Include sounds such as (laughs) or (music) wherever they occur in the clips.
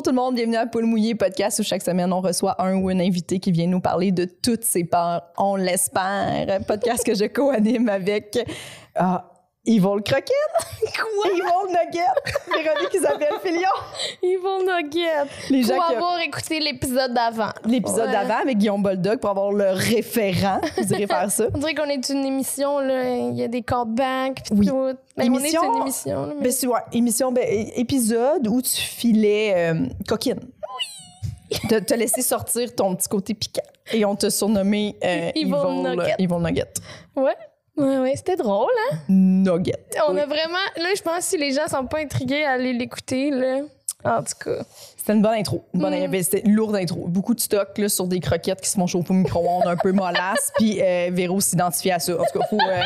Bonjour tout le monde, bienvenue à Poule Mouillé podcast où chaque semaine on reçoit un ou une invité qui vient nous parler de toutes ses peurs, on l'espère. Podcast que je co-anime avec ah, Le Croquette, Quoi? Le Nugget, Véronique Isabelle Filion. Yvon Nugget. Les gens Pour qui- avoir écouté l'épisode d'avant. L'épisode Ouais. d'avant avec Guillaume Boldoc pour avoir le référent. Vous irez faire ça. (laughs) On dirait qu'on est une émission, là. Il y a des callbacks, pis Oui. tout. Ben, Émission- on est une émission, là. mais- Ben, c'est ouais, émission, ben, épisode où tu filais euh, coquine. Oui. Te, te laisser sortir ton petit côté piquant. Et on t'a surnommé euh, Yvon, Nugget. Yvon Nugget. Ouais. Ouais, ouais, c'était drôle, hein? Nugget. On Oui. a vraiment. Là, je pense que si les gens sont pas intrigués à aller l'écouter, là. En tout cas. C'était une bonne intro. Une bonne, Mm. C'était une lourde intro. Beaucoup de stock là, sur des croquettes qui se font chauffer au micro-ondes un peu mollasses. (laughs) Puis euh, Véro s'identifie à ça. En tout cas, faut, euh,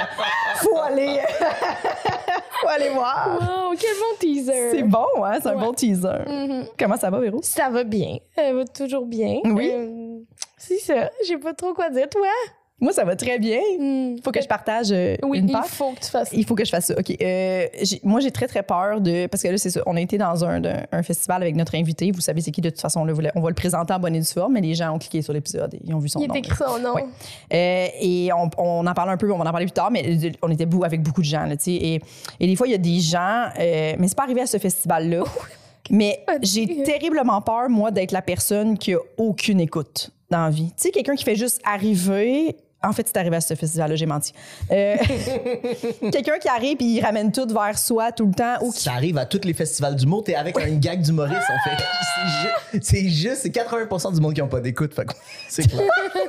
faut aller, (laughs) faut aller voir. Wow, quel bon teaser. C'est bon, hein? C'est un bon teaser. Mhm. Comment ça va, Véro? Ça va bien. Elle va toujours bien. Oui. Euh, c'est ça. J'ai pas trop quoi dire. Toi? Moi, ça va très bien. Hmm. Faut que je partage euh, Oui, une il peur. faut que tu fasses ça. Il faut que je fasse ça. OK. Euh, moi, j'ai très, très peur de. Parce que là, c'est ça. On a été dans un, un- festival avec notre invité. Vous savez, c'est qui de toute façon. Là, on va le présenter en bonne et due forme, mais les gens ont cliqué sur l'épisode et ils ont vu son Il nom. est écrit son nom. Ouais. Euh, et on, on en parle un peu, on va en parler plus tard, mais on était avec beaucoup de gens. Là, et, et des fois, il y a des gens, euh, mais c'est pas arrivé à ce festival-là. (laughs) Mais j'ai terriblement peur, moi, d'être la personne qui a aucune écoute dans la vie. Tu sais, quelqu'un qui fait juste arriver. En fait, c'est arrivé à ce festival-là, j'ai menti. Euh, (laughs) quelqu'un qui arrive et il ramène tout vers soi tout le temps. Ou qui... Ça arrive à tous les festivals d'humour, t'es avec un gag d'humoriste, en fait. (laughs) C'est ju- C'est juste, c'est 80 du monde qui n'ont pas d'écoute. fait que (laughs) C'est clair. 80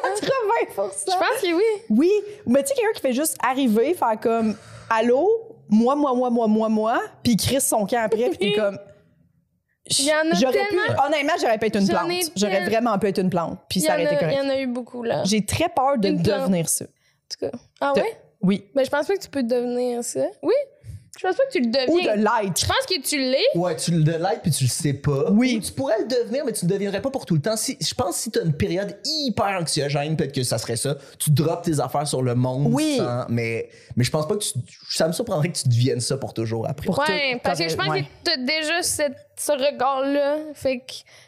Je pense que oui. Oui, mais tu sais, quelqu'un qui fait juste arriver, faire comme Allô, moi, moi, moi, moi, moi, moi, puis il crisse son camp après, puis t'es comme. Il y en a J'aurais pu, honnêtement, j'aurais pu être une plante. ai J'aurais vraiment pu être une plante, puis ça en aurait été a, il correct. y en a eu beaucoup, là. En J'ai très peur de Une plante. devenir ça. tout cas. Ah De- ouais? Oui. Ben, je pense pas que tu peux devenir ça. Oui? Je pense pas que tu le Ou deviens. de Je l'être. pense que tu l'es. Ouais, tu le likes puis tu le sais pas. Oui. Ou tu pourrais le devenir, mais tu le deviendrais pas pour tout le temps. Si, je pense que si t'as une période hyper anxiogène, peut-être que ça serait ça. Tu drops tes affaires sur le monde. Oui. sans- mais, mais je pense pas que tu. Ça me surprendrait que tu deviennes ça pour toujours après. Pour Ouais, tout- parce que je pense ouais. que t'as déjà cette- ce regard-là. Fait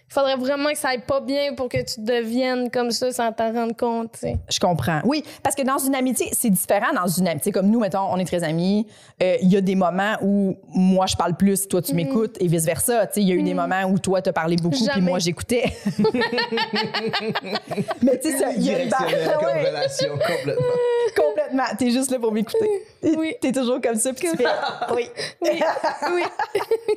qu'il faudrait vraiment que ça aille pas bien pour que tu deviennes comme ça sans t'en rendre compte, tu. Je comprends. Oui, parce que dans une amitié, c'est différent dans une amitié. Comme nous, mettons, on est très amis. Euh, Il y a des moments où moi, je parle plus, toi, tu m'écoutes, et vice-versa. Tu sais, Il y a eu des moments où toi, t'as parlé beaucoup, puis moi, j'écoutais. (laughs) (laughs) Mais tu sais, ça- il y a une comme Ouais. relation, complètement. (laughs) Complètement. T'es juste là pour m'écouter. Oui. T'es toujours comme ça, puis tu fais. Oui. Oui. oui.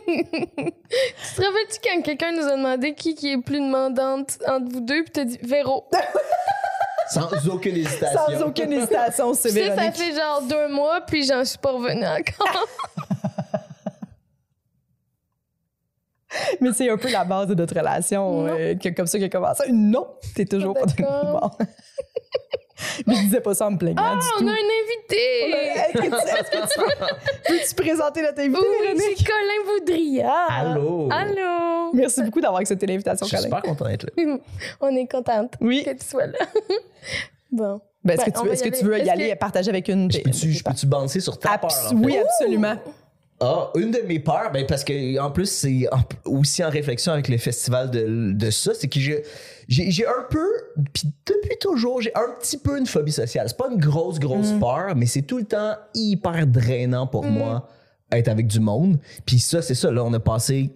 tu te rappelles-tu quand quelqu'un nous a demandé qui, qui est plus demandante entre vous deux, puis t'as dit Véro. (laughs) Sans aucune hésitation. Sans aucune hésitation, c'est Puis ça, ça Véronique. fait genre deux mois, puis j'en suis pas revenue encore. (laughs) Mais c'est un peu la base de notre relation, Non. euh, que- comme ça qui a commencé. Non, t'es toujours pas D'accord. (laughs) Mais je disais pas ça en me plaignant Ah, du on tout. a un invité! Est-ce que tu, est-ce que tu peux, peux-tu présenter notre invité, Oui, c'est Colin Boudria. Allô? Allô! Merci beaucoup d'avoir accepté l'invitation, Je suis Colin. super content d'être là. (laughs) On est contente Oui. que tu sois là. (laughs) bon. Ben, est-ce Ben, que tu veux, est-ce que tu aller. veux y aller que- et partager avec une... Je peux-tu je peux-tu bouncer sur ta peur? Abs- en fait? Oui, absolument. Ah, une de mes peurs, ben parce que en plus c'est aussi en réflexion avec le festival de, de ça, c'est que j'ai j'ai un peu, puis depuis toujours, j'ai un petit peu une phobie sociale. C'est pas une grosse grosse Mm. peur, mais c'est tout le temps hyper drainant pour Mm. moi être avec du monde. Puis ça, c'est ça. Là, on a passé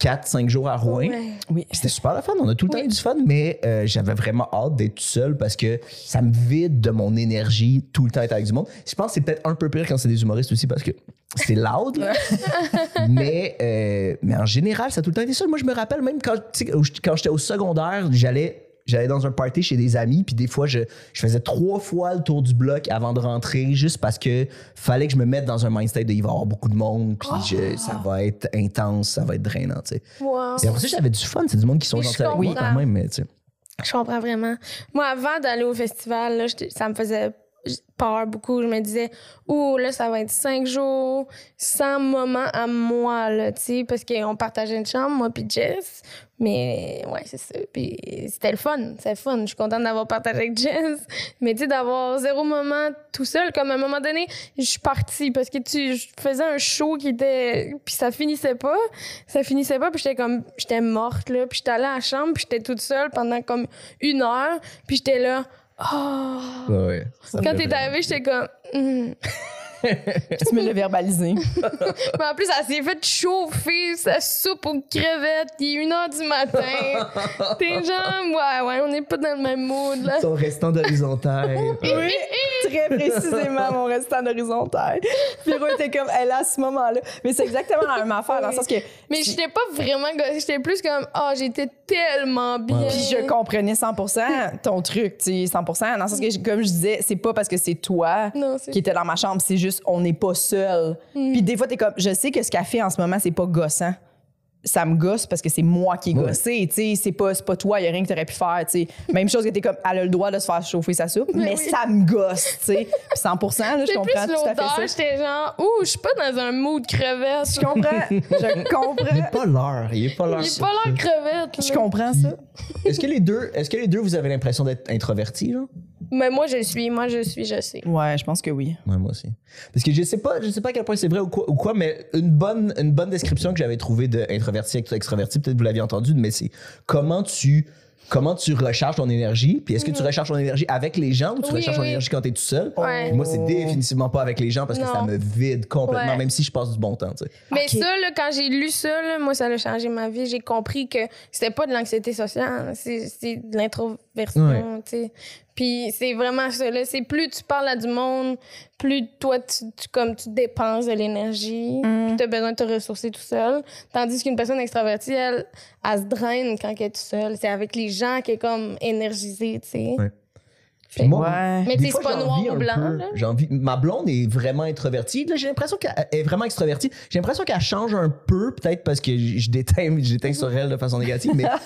4-5 jours à Rouen. Ouais. Oui. C'était super le fun, on a tout le temps Oui. eu du fun, mais euh, j'avais vraiment hâte d'être tout seul parce que ça me vide de mon énergie tout le temps être avec du monde. Je pense que c'est peut-être un peu pire quand c'est des humoristes aussi parce que c'est loud, (laughs) mais, euh, mais en général, ça a tout le temps été ça. Moi, je me rappelle même quand, tu sais, au- quand j'étais au secondaire, j'allais. J'allais dans un party chez des amis, puis des fois, je, je faisais trois fois le tour du bloc avant de rentrer, juste parce que fallait que je me mette dans un mindset de il va y avoir beaucoup de monde, puis je- ça va être intense, ça va être drainant, tu sais. Wow. Et après ça, j'avais du fun. C'est du monde qui sont gentils avec moi quand même, mais tu sais. Je comprends vraiment. Moi, avant d'aller au festival, là, ça me faisait peur beaucoup. Je me disais, ouh, là, ça va être cinq jours sans moment à moi, là, tu sais, parce qu'on partageait une chambre, moi puis Jess. Mais ouais, c'est ça. Puis c'était le fun. C'était le fun. Je suis contente d'avoir partagé avec Jess. Mais tu sais, d'avoir zéro moment tout seul, comme à un moment donné, je suis partie parce que tu faisais un show qui était. Puis ça finissait pas. Ça finissait pas. Puis j'étais comme. J'étais morte, là. Puis j'étais allée à la chambre. Puis j'étais toute seule pendant comme une heure. Puis j'étais là. Oh. Ouais, Quand t'es arrivé, j'étais comme. Tu me l'as verbalisé. (laughs) Mais en plus, elle s'est fait chauffer sa soupe aux crevettes. Il est 1h du matin. T'es genre, ouais, ouais, on n'est pas dans le même mood, là. Son restant d'horizontal. (laughs) Oui, très précisément, mon restant horizontal. Pierrot était comme, elle à ce moment-là. Mais c'est exactement la même affaire, dans le sens que. Mais j'étais pas vraiment. J'étais plus comme, oh, j'étais tellement bien. Puis je comprenais 100% ton truc, tu sais, 100%. Dans le sens que, comme je disais, c'est pas parce que c'est toi Non, qui était dans ma chambre, c'est juste, on n'est pas seul. Puis des fois, t'es comme, je sais que ce qu'elle fait en ce moment, c'est pas gossant. Ça me gosse parce que c'est moi qui ai Ouais. gossé, tu sais, c'est pas, c'est pas toi, y a rien que t'aurais pu faire, tu sais. (laughs) Même chose que t'es comme, elle a le droit de se faire chauffer sa soupe, mais, oui. ça me gosse, tu sais. Puis 100%, là, je C'est plus comprends tout à fait ça. J'étais genre, ouh, je suis pas dans un mood crevette. Je comprends, je (laughs) Il comprends, est pas l'heure. Il est pas l'heure. J'ai pas l'air crevette. je comprends ça. Est-ce que les deux, est-ce que les deux, vous avez l'impression d'être introvertis, là? Mais moi, je suis, moi, je suis, je sais. Ouais, je pense que oui. Ouais, moi aussi. Parce que je sais pas, je sais pas à quel point c'est vrai ou quoi, ou quoi, mais une bonne, une bonne description que j'avais trouvée de introverti avec extraverti, peut-être vous l'aviez entendu, mais c'est comment tu, comment tu recharges ton énergie, puis est-ce que tu recharges ton énergie avec les gens ou tu. Oui, recharges ton oui. énergie quand t'es tout seul? Ouais. Moi, c'est définitivement pas avec les gens parce que Non. ça me vide complètement, Ouais. même si je passe du bon temps, tu sais. Mais Ok. ça, là, quand j'ai lu ça, là, moi, ça a changé ma vie. J'ai compris que c'était pas de l'anxiété sociale, c'est c'est de l'introversion, tu sais. Puis c'est vraiment ça, là. C'est plus tu parles à du monde, plus toi, tu, tu- comme tu dépenses de l'énergie, Mm. puis tu as besoin de te ressourcer tout seul. Tandis qu'une personne extravertie, elle, elle se draine quand elle est toute seule. C'est avec les gens qu'elle est comme énergisée, tu sais. Ouais. Puis moi, Ouais. Mais c'est pas noir ou blanc, peu- là. J'ai envie. Ma blonde est vraiment introvertie. Là, j'ai l'impression qu'elle est vraiment extrovertie. J'ai l'impression qu'elle change un peu, peut-être parce que je déteins, je déteins sur elle de façon négative, mais. (laughs)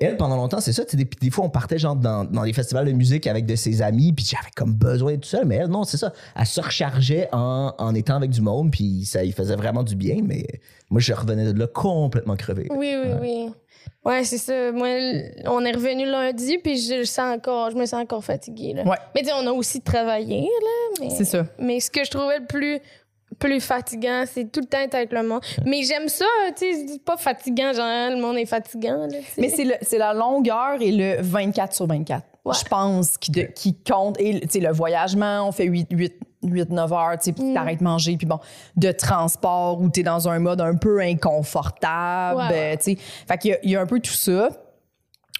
Elle, pendant longtemps, c'est ça. Des, des fois, on partait genre dans, dans des festivals de musique avec de ses amis, puis j'avais comme besoin d'être tout seul. Mais elle, non, c'est ça. Elle se rechargeait en, en étant avec du monde, puis ça lui faisait vraiment du bien. Mais moi, je revenais de là complètement crevé. Oui, oui, oui. Ouais, c'est ça. Moi, on est revenu lundi, puis je sens encore, je me sens encore fatiguée. Là. Ouais. Mais on a aussi travaillé, là. Mais, C'est ça. Mais ce que je trouvais le plus, plus fatigant, c'est tout le temps être avec le monde. Mais j'aime ça, tu sais, c'est pas fatigant, genre, le monde est fatigant, là. Mais c'est la longueur et le 24 sur 24. Ouais. Je pense qui, de- qui compte. Et tu sais, le voyagement, on fait 8, 8, 8 9 heures, tu sais, puis t'arrêtes de manger, puis bon, de transport où t'es dans un mode un peu inconfortable, Ouais, tu sais. Fait qu'il y y, a un peu tout ça.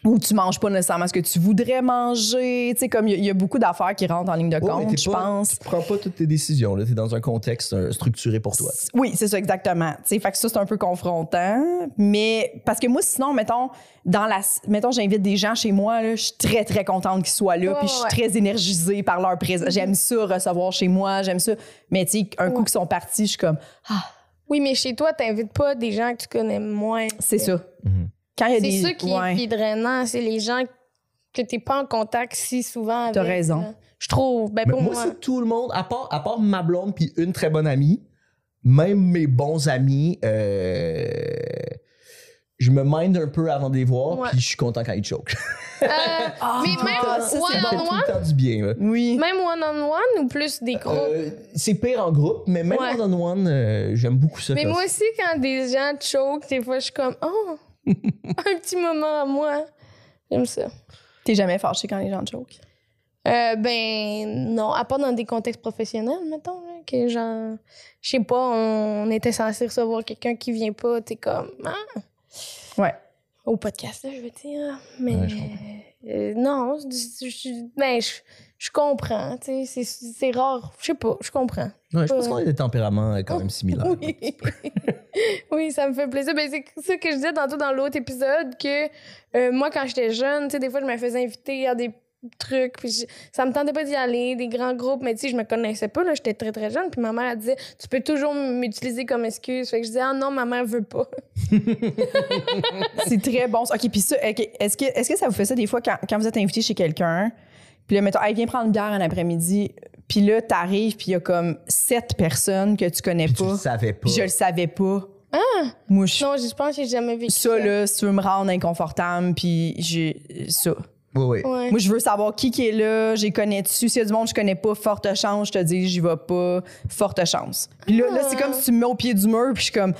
Où tu manges pas nécessairement ce que tu voudrais manger. Tu sais, comme il y a- il y, a beaucoup d'affaires qui rentrent en ligne de Ouais, compte, t'es je pas- pense. Tu prends pas toutes tes décisions. Tu es dans un contexte euh, structuré pour toi. Oui, c'est ça, exactement. Tu sais, fait que ça, c'est un peu confrontant. Mais parce que moi, sinon, mettons, dans la, mettons, j'invite des gens chez moi, là, je suis très, très contente qu'ils soient là. Ouais, puis je suis ouais. très énergisée par leur présence. J'aime ça, recevoir chez moi, j'aime ça. Mais tu sais, un coup qu'ils sont partis, je suis comme, ah, Oui, mais chez toi, t'invites pas des gens que tu connais moins. c'est ça. Quand il y a C'est ça qui ouais. est drainant, c'est les gens que t'es pas en contact si souvent avec. T'as raison. là. Je trouve, ben pour moi, moi. c'est tout le monde, à part, à part ma blonde puis une très bonne amie, même mes bons amis, euh, je me mind un peu avant de les voir, Ouais. puis je suis content quand ils choke. Euh, (laughs) Ah, mais tout le même one-on-one, temps du bien. là. Oui. même one-on-one ou plus des groupes? Euh, c'est pire en groupe, mais même Ouais. one-on-one, euh, j'aime beaucoup ça. Mais moi aussi, quand des gens choke, des fois, je suis comme, oh, (laughs) un petit moment à moi. J'aime ça. T'es jamais fâché quand les gens te choquent? Euh, ben, non, à part dans des contextes professionnels, mettons, là, que genre, je sais pas, on était censé recevoir quelqu'un qui vient pas, t'es comme, ah, Ouais. au podcast, là, je veux dire. Mais, Ouais, euh, non, je, je- ben, je, je comprends, tu sais, c'est- c'est rare, je sais pas, je comprends. Ouais, je pense Ouais. qu'on a des tempéraments euh, quand même similaires. Oui. (laughs) oui, ça me fait plaisir. Ben, c'est ça que je disais tantôt dans l'autre épisode, que euh, moi, quand j'étais jeune, tu sais, des fois, je me faisais inviter à des trucs, puis je- ça me tentait pas d'y aller, des grands groupes, mais tu sais, je me connaissais pas, là, j'étais très, très jeune, puis ma mère, elle disait, tu peux toujours m'utiliser comme excuse. Fait que je disais, ah non, ma mère veut pas. (laughs) C'est très bon. OK, puis ça, ok, est-ce que, est que ça vous fait ça des fois quand, quand vous êtes invité chez quelqu'un, puis là, mettons, hey, viens prendre une bière un après-midi, Puis là, t'arrives, puis il y a comme sept personnes que tu connais Puis tu pas. le savais pas. Puis je le savais pas. Moi, je... Non, je pense que j'ai jamais vécu ça. ça, là, si tu veux me rendre inconfortable, puis j'ai ça. Oui, oui. Ouais. Moi, je veux savoir qui qui est là, j'ai connais dessus. S'il y a du monde que je connais pas, forte chance, je te dis, j'y vais pas, forte chance. Puis là, là c'est comme si tu me mets au pied du mur, puis je suis comme,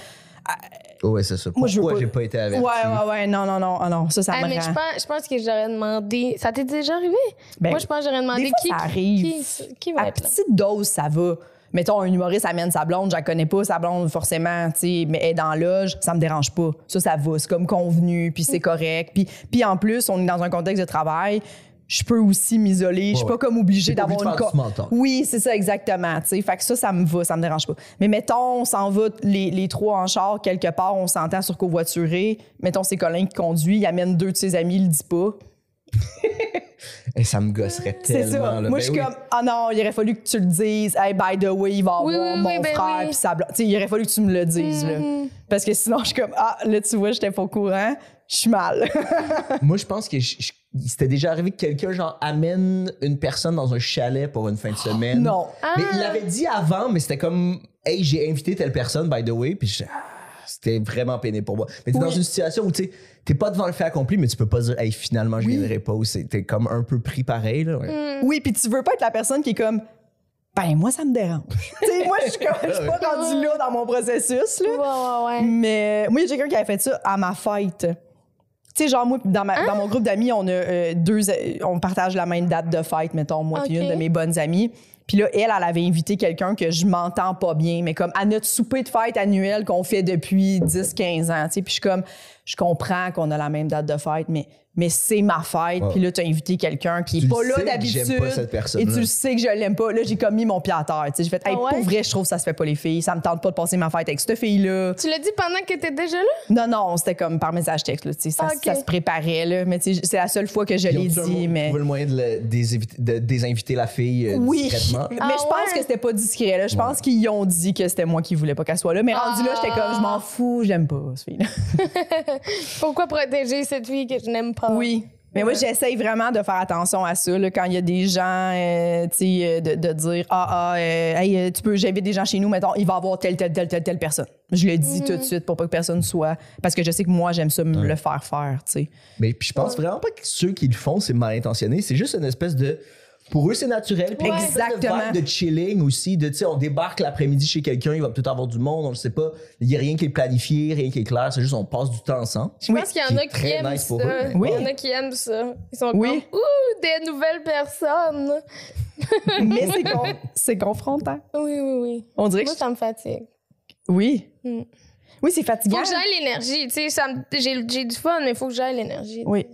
Oui, ouais, c'est ça. Moi, Pourquoi pas- j'ai pas été ouais, averti? ouais, ouais, non, non, non, ah non, ça, ça Ah, me mais rend. je pense, je pense que j'aurais demandé. Ça t'est déjà arrivé? Ben, Moi, je pense que j'aurais demandé des fois, qui, ça arrive. qui, qui va À être là? petite dose, ça va. Mettons, un humoriste amène sa blonde, je la connais pas, sa blonde, forcément, tu sais, mais elle est dans la loge, ça me dérange pas. Ça, ça va. C'est comme convenu, puis c'est correct. Puis, puis en plus, on est dans un contexte de travail. Je peux aussi m'isoler. Je suis Ouais, pas comme obligée d'avoir une co-. Oui, c'est ça, exactement. tu sais. Fait que ça, ça me va, ça me dérange pas. Mais mettons, on s'en va les, les trois en char quelque part, on s'entend sur covoituré. Mettons, c'est Colin qui conduit, il amène deux de ses amis, il le dit pas. (laughs) Et ça me gosserait C'est tellement. ça. là. Moi, Ben je suis oui. comme, ah non, il aurait fallu que tu le dises. Hey, by the way, il va avoir Oui, oui, mon oui, ben frère oui. puis blonde. Tu sais, il aurait fallu que tu me le dises. là. Parce que sinon, je suis comme, ah, là, tu vois, j'étais pas au courant. Je suis mal. (laughs) Moi, je pense que je- je- c'était déjà arrivé que quelqu'un, genre, amène une personne dans un chalet pour une fin de semaine. non. Mais il l'avait dit avant, mais c'était comme, hey, j'ai invité telle personne, by the way, puis je- ah, c'était vraiment peiné pour moi. Mais t'es Oui. dans une situation où, tu sais, t'es pas devant le fait accompli, mais tu peux pas dire, hey, finalement, je Oui. viendrai pas. ou T'es comme un peu pris pareil, là. ouais. Oui, puis tu veux pas être la personne qui est comme, ben, moi, ça me dérange. (laughs) tu sais, moi, je suis comme, je suis pas rendue là dans mon processus, là. Ouais, ouais, ouais. Mais moi, il y a quelqu'un qui avait fait ça à ma fête. Tu sais, genre, moi, dans, ma- dans mon groupe d'amis, on a euh, deux. On partage la même date de fête, mettons, moi, puis Ok. une de mes bonnes amies. Puis là, elle, elle avait invité quelqu'un que je m'entends pas bien, mais comme à notre souper de fête annuel qu'on fait depuis 10-15 ans. Tu sais, puis je suis comme, je comprends qu'on a la même date de fête, mais, mais c'est ma fête. Puis là, tu as invité quelqu'un qui est Tu le pas là d'habitude. j'aime pas cette Et tu le sais que je l'aime pas. Là, j'ai comme mis mon pied à terre. J'ai fait, hey, Ah ouais? pour vrai, je trouve que ça se fait pas les filles. Ça me tente pas de passer ma fête avec cette fille-là. Tu l'as dit pendant que t'étais déjà là? Non, non, c'était comme par message texte. Là, ça, Ah, ça se préparait. Là, mais c'est la seule fois que je l'ai dit. Mais... trouvé le moyen de, le- désinviter- de désinviter la fille euh, Oui, discrètement? (laughs) mais Ah je pense ouais? que c'était pas discret. Là. Je pense qu'ils ont dit que c'était moi qui voulais pas qu'elle soit là. Mais rendu là, j'étais comme, je m'en fous, j'aime pas cette fille-là. (laughs) Pourquoi protéger cette fille que je n'aime pas? Oui. Mais moi, j'essaye vraiment de faire attention à ça. Là, quand il y a des gens, euh, tu sais, euh, de, de dire Ah, ah, euh, hey, euh, tu peux, j'invite des gens chez nous, mettons, il va y avoir telle, telle, telle, telle, telle personne. Je le dis tout de suite pour pas que personne soit. Parce que je sais que moi, j'aime ça me le faire faire, tu sais. Mais puis je pense vraiment pas que ceux qui le font, c'est mal intentionné. C'est juste une espèce de. Pour eux, c'est naturel. Puis Ouais. de Exactement. vibe de chilling aussi. De, tu sais, on débarque l'après-midi chez quelqu'un, il va peut-être avoir du monde, on ne sait pas. Il n'y a rien qui est planifié, rien qui est clair. C'est juste on passe du temps ensemble. Je pense qu'il y en a qui aiment nice ça. pour eux. Oui. Il y en a qui aiment ça. Ils sont Oui. comme, ouh, des nouvelles personnes. (laughs) Mais c'est con- (laughs) c'est confrontant. Oui, oui, oui. On dirait que. Moi, ça me fatigue. Oui. Mm. Oui, c'est Faut fatigant. que j'aille l'énergie. Tu sais, j'ai j'ai du fun, mais il faut que j'aille l'énergie. Oui.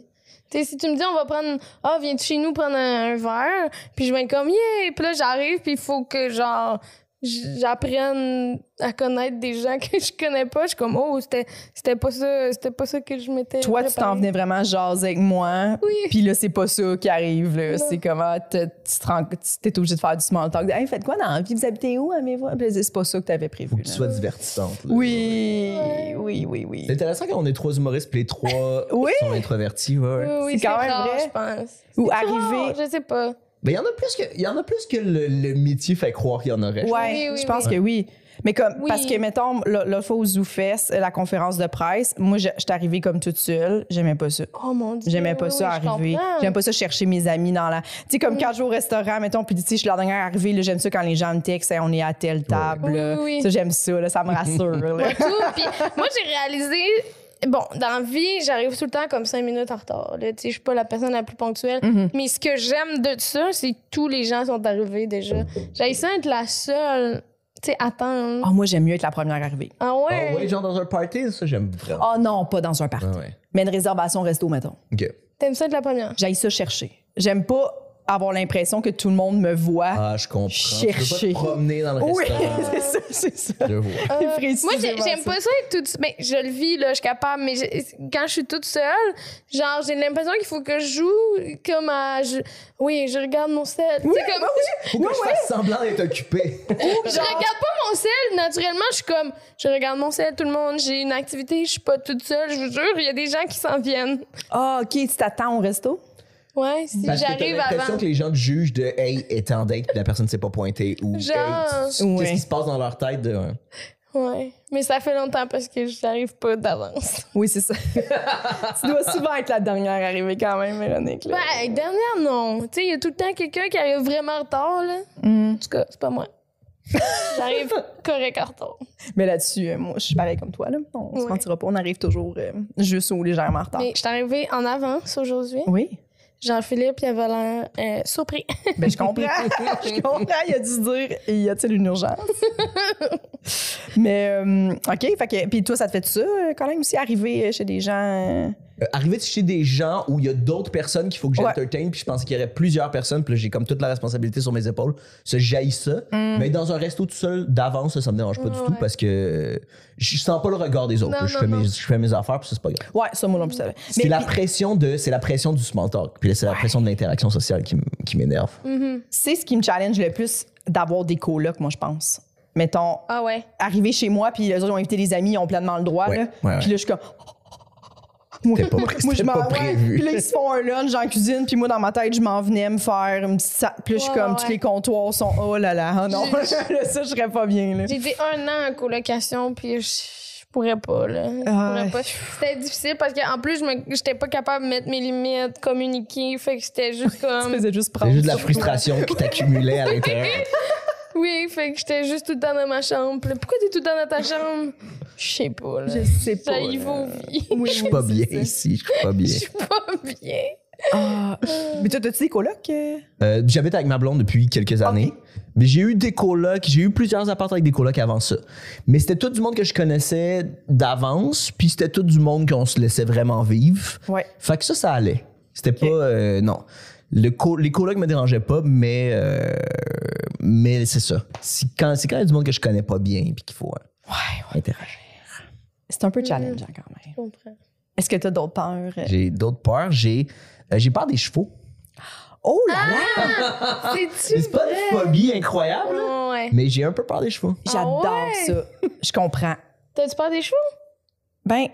Tu sais, si tu me dis, on va prendre, ah, viens chez nous prendre un, verre, puis je vais être comme, yeah, puis là, j'arrive, puis il faut que, genre, j'apprenne à connaître des gens que je connais pas. Je suis comme, oh, c'était c'était pas ça, c'était pas ça que je m'étais. Toi, tu t'en venais vraiment jaser avec moi. Oui. Puis là, c'est pas ça qui arrive. là. C'est comment tu te rends- tu t'es obligé de faire du small talk. Hey, faites quoi dans la vie? Vous habitez où? Aimez-vous? Puis là, C'est pas ça que t'avais prévu. Faut que tu sois divertissante. là. Oui, oui, oui, oui. C'est intéressant quand on est trois humoristes puis les trois Oui. sont introvertis. Ouais. Oui, oui, C'est quand même rare, vrai. je pense. Ou arriver- rare, Je sais pas. Mais il y en a plus que, il y en a plus que le, le métier fait croire qu'il y en aurait. Ouais, Oui, oui, je pense oui. que oui. Mais comme, Oui. parce que, mettons, fois au ZooFest, la conférence de presse, moi, je- j'étais arrivée comme toute seule. J'aimais pas ça. Oh mon dieu. J'aimais pas ça oui, je arriver. J'aime pas ça chercher mes amis dans la. Tu sais, comme quand je vais au restaurant, mettons, puis tu sais, je suis la dernière arrivée, là, j'aime ça quand les gens me textent, Hey, on est à telle table. Oui, là. oui, oui. Ça, j'aime ça, là, ça me rassure. (laughs) là. Moi, tout. Puis moi, j'ai réalisé. Bon, dans la vie, j'arrive tout le temps comme cinq minutes en retard. là. Tu sais, Je suis pas la personne la plus ponctuelle. Mm-hmm. Mais ce que j'aime de ça, c'est que tous les gens sont arrivés déjà. J'ai ça être la seule, tu sais, attendre. Oh, moi, j'aime mieux être la première arrivée. Ah Ah ouais? ouais, genre dans un party, ça j'aime vraiment. Oh non, pas dans un parc. Ah ouais. Mais une réservation resto, mettons. Ok. T'aimes ça être la première? J'aille ça chercher. J'aime pas avoir l'impression que tout le monde me voit. Ah, je comprends. Tu peux pas Chercher. te promener dans le oui, restaurant. (laughs) c'est ça, c'est ça. Je vois. (laughs) Euh, moi, j'ai- j'aime pas ça être toute Mais je le vis, là, je suis capable. Mais je- quand je suis toute seule, genre, j'ai l'impression qu'il faut que je joue comme à. je- Oui, je regarde mon sel. Tu sais, comme. Faut que je fasse semblant d'être occupé. (laughs) Je regarde pas mon sel. Naturellement, je suis comme, je regarde mon sel, tout le monde, j'ai une activité, je suis pas toute seule, je vous jure, il y a des gens qui s'en viennent. Ah, OK, tu t'attends au resto? Ouais, si Parce j'arrive l'impression avant. que les gens te jugent de Hey, était en date, puis la personne s'est pas pointée. Ou Genre. Hey, tu- Ouais. qu'est-ce qui se passe dans leur tête de. ouais. Ouais. Mais ça fait longtemps parce que j'arrive pas d'avance. Oui, c'est ça. (laughs) tu dois souvent être la dernière arrivée quand même, Véronique. là. Ben, dernière, non. Tu sais, il y a tout le temps quelqu'un qui arrive vraiment en retard, là. Mm. En tout cas, c'est pas moi. J'arrive correct en retard. Mais là-dessus, euh, moi, je suis pareil comme toi. Là. On se Ouais. mentira pas. On arrive toujours euh, juste ou légèrement en retard. Mais je suis arrivée en avance aujourd'hui. Oui. Jean-Philippe, il avait l'air euh, surpris. (laughs) Ben, je comprends. (laughs) je comprends. Il a dû se dire y a-t-il une urgence? (laughs) Mais, euh, OK. Fait que, puis toi, ça te fait ça, euh, quand même, aussi, arriver chez des gens. Euh, arriver chez des gens où il y a d'autres personnes qu'il faut que Ouais. j'entertain, puis je pensais qu'il y aurait plusieurs personnes, puis là, j'ai comme toute la responsabilité sur mes épaules. Ça, jaillit ça. Mm. Mais dans un resto tout seul, d'avance, ça, ça me dérange pas du Ouais. tout parce que euh, je sens pas le regard des autres. Non, je, non, fais non. Mes, je fais mes affaires, puis ça, c'est pas grave. Ouais, ça, moi non plus, ça va. C'est Mais la puis, pression de, c'est la pression du small talk, puis là, c'est la pression de l'interaction sociale qui, m'énerve. Mm. c'est ce qui me challenge le plus d'avoir des colocs, moi, je pense. Mettons, Ah ouais. arriver chez moi, puis les autres ont invité des amis, ils ont pleinement le droit. Ouais, là. ouais, Puis là, je suis comme. Moi, C'était pas pré- moi, je pas prévu. Puis là, ils se font un lunch en cuisine, puis moi, dans ma tête, je m'en venais me faire une petite. sa- Puis là, je suis comme, ouais. tous les comptoirs sont. Oh là là, oh non. là, (laughs) ça, je serais pas bien, là. J'ai été un an en colocation, puis je, je pourrais pas, là. Je Ah pourrais ouais. pas. C'était difficile parce qu'en plus, je me- j'étais pas capable de mettre mes limites, communiquer. Fait que c'était juste (laughs) Tu comme. faisais juste prendre. Juste de la frustration qui t'accumulait à l'intérieur. (laughs) Oui, fait que j'étais juste tout le temps dans ma chambre. Pourquoi t'es tout le temps dans ta chambre? Je sais pas, là. Je sais pas. Vos vies. Oui, Je suis pas bien ça. ici, je suis pas bien. Je suis pas bien. Ah. Mais toi, t'as-tu des colocs? euh? Euh, J'habite avec ma blonde depuis quelques années. Mais j'ai eu des colocs, j'ai eu plusieurs appartements avec des colocs avant ça. Mais c'était tout du monde que je connaissais d'avance, puis c'était tout du monde qu'on se laissait vraiment vivre. Ouais. Fait que ça, ça allait. C'était pas. euh, non. Le co- les colocs me dérangeaient pas, mais. euh, mais c'est ça. C'est quand, c'est quand il y a du monde que je connais pas bien, puis qu'il faut euh, Ouais, ouais. interagir. C'est un peu challengeant quand même. Je comprends. Est-ce que t'as d'autres peurs? J'ai d'autres peurs. J'ai, euh, j'ai peur des chevaux. Oh là là! Ah! C'est-tu (laughs) C'est pas une phobie incroyable, là, Ouais. mais j'ai un peu peur des chevaux. J'adore Ah ouais? ça. Je comprends. T'as-tu peur des chevaux? Ben,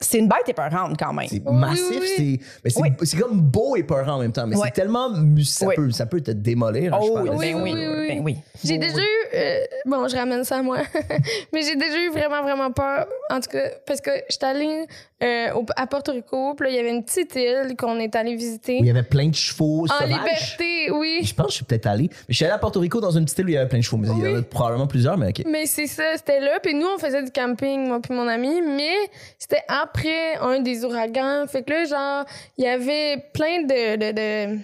c'est une bête épeurante quand même. C'est massif, oui, c'est mais c'est Oui. c'est comme beau et peurant en même temps, mais Ouais. c'est tellement mus- ça Oui. peut ça peut te démolir. un Oh, cheval. Oui, ben oui, oui, oui. ben oui. J'ai déjà oui. eu. Euh, bon, je ramène ça à moi. (laughs) Mais j'ai déjà eu vraiment, vraiment peur. En tout cas, parce que j'étais allée euh, au- à Porto Rico, puis là, il y avait une petite île qu'on est allé visiter. Où il y avait plein de chevaux en sauvages. liberté, oui. Je pense que je suis peut-être allé. Mais je suis allé à Porto Rico dans une petite île où il y avait plein de chevaux. Mais Il y en a Oui. probablement plusieurs, mais ok. Mais c'est ça, c'était là. Puis nous, on faisait du camping, moi puis mon ami. Mais c'était après un des ouragans. Fait que là, genre, il y avait plein de, de, de,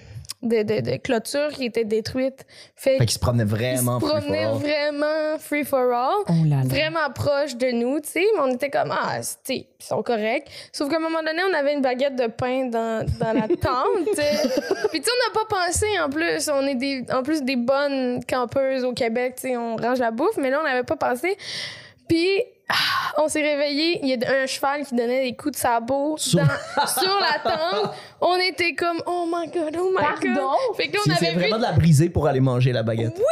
de, de- de clôtures qui étaient détruites. Fait Fait qu'ils qu'il se promenait se vraiment free for promenaient all. vraiment free for all. Oh là là. Vraiment proche de nous, tu sais. Mais on était comme, ah, tu sais, ils sont corrects. Sauf qu'à un moment donné, on avait une baguette de pain dans, dans la tente. tu sais. (laughs) Puis tu sais, on n'a pas pensé en plus. On est des, en plus des bonnes campeuses au Québec, tu sais, on range la bouffe. Mais là, on n'avait pas pensé. Puis ah, on s'est réveillé, il y a un cheval qui donnait des coups de sabot Sur- dans- sur la tente. On était comme oh my god, oh my Pardon? god. Fait que là, on avait vu vraiment de la briser pour aller manger la baguette. oui!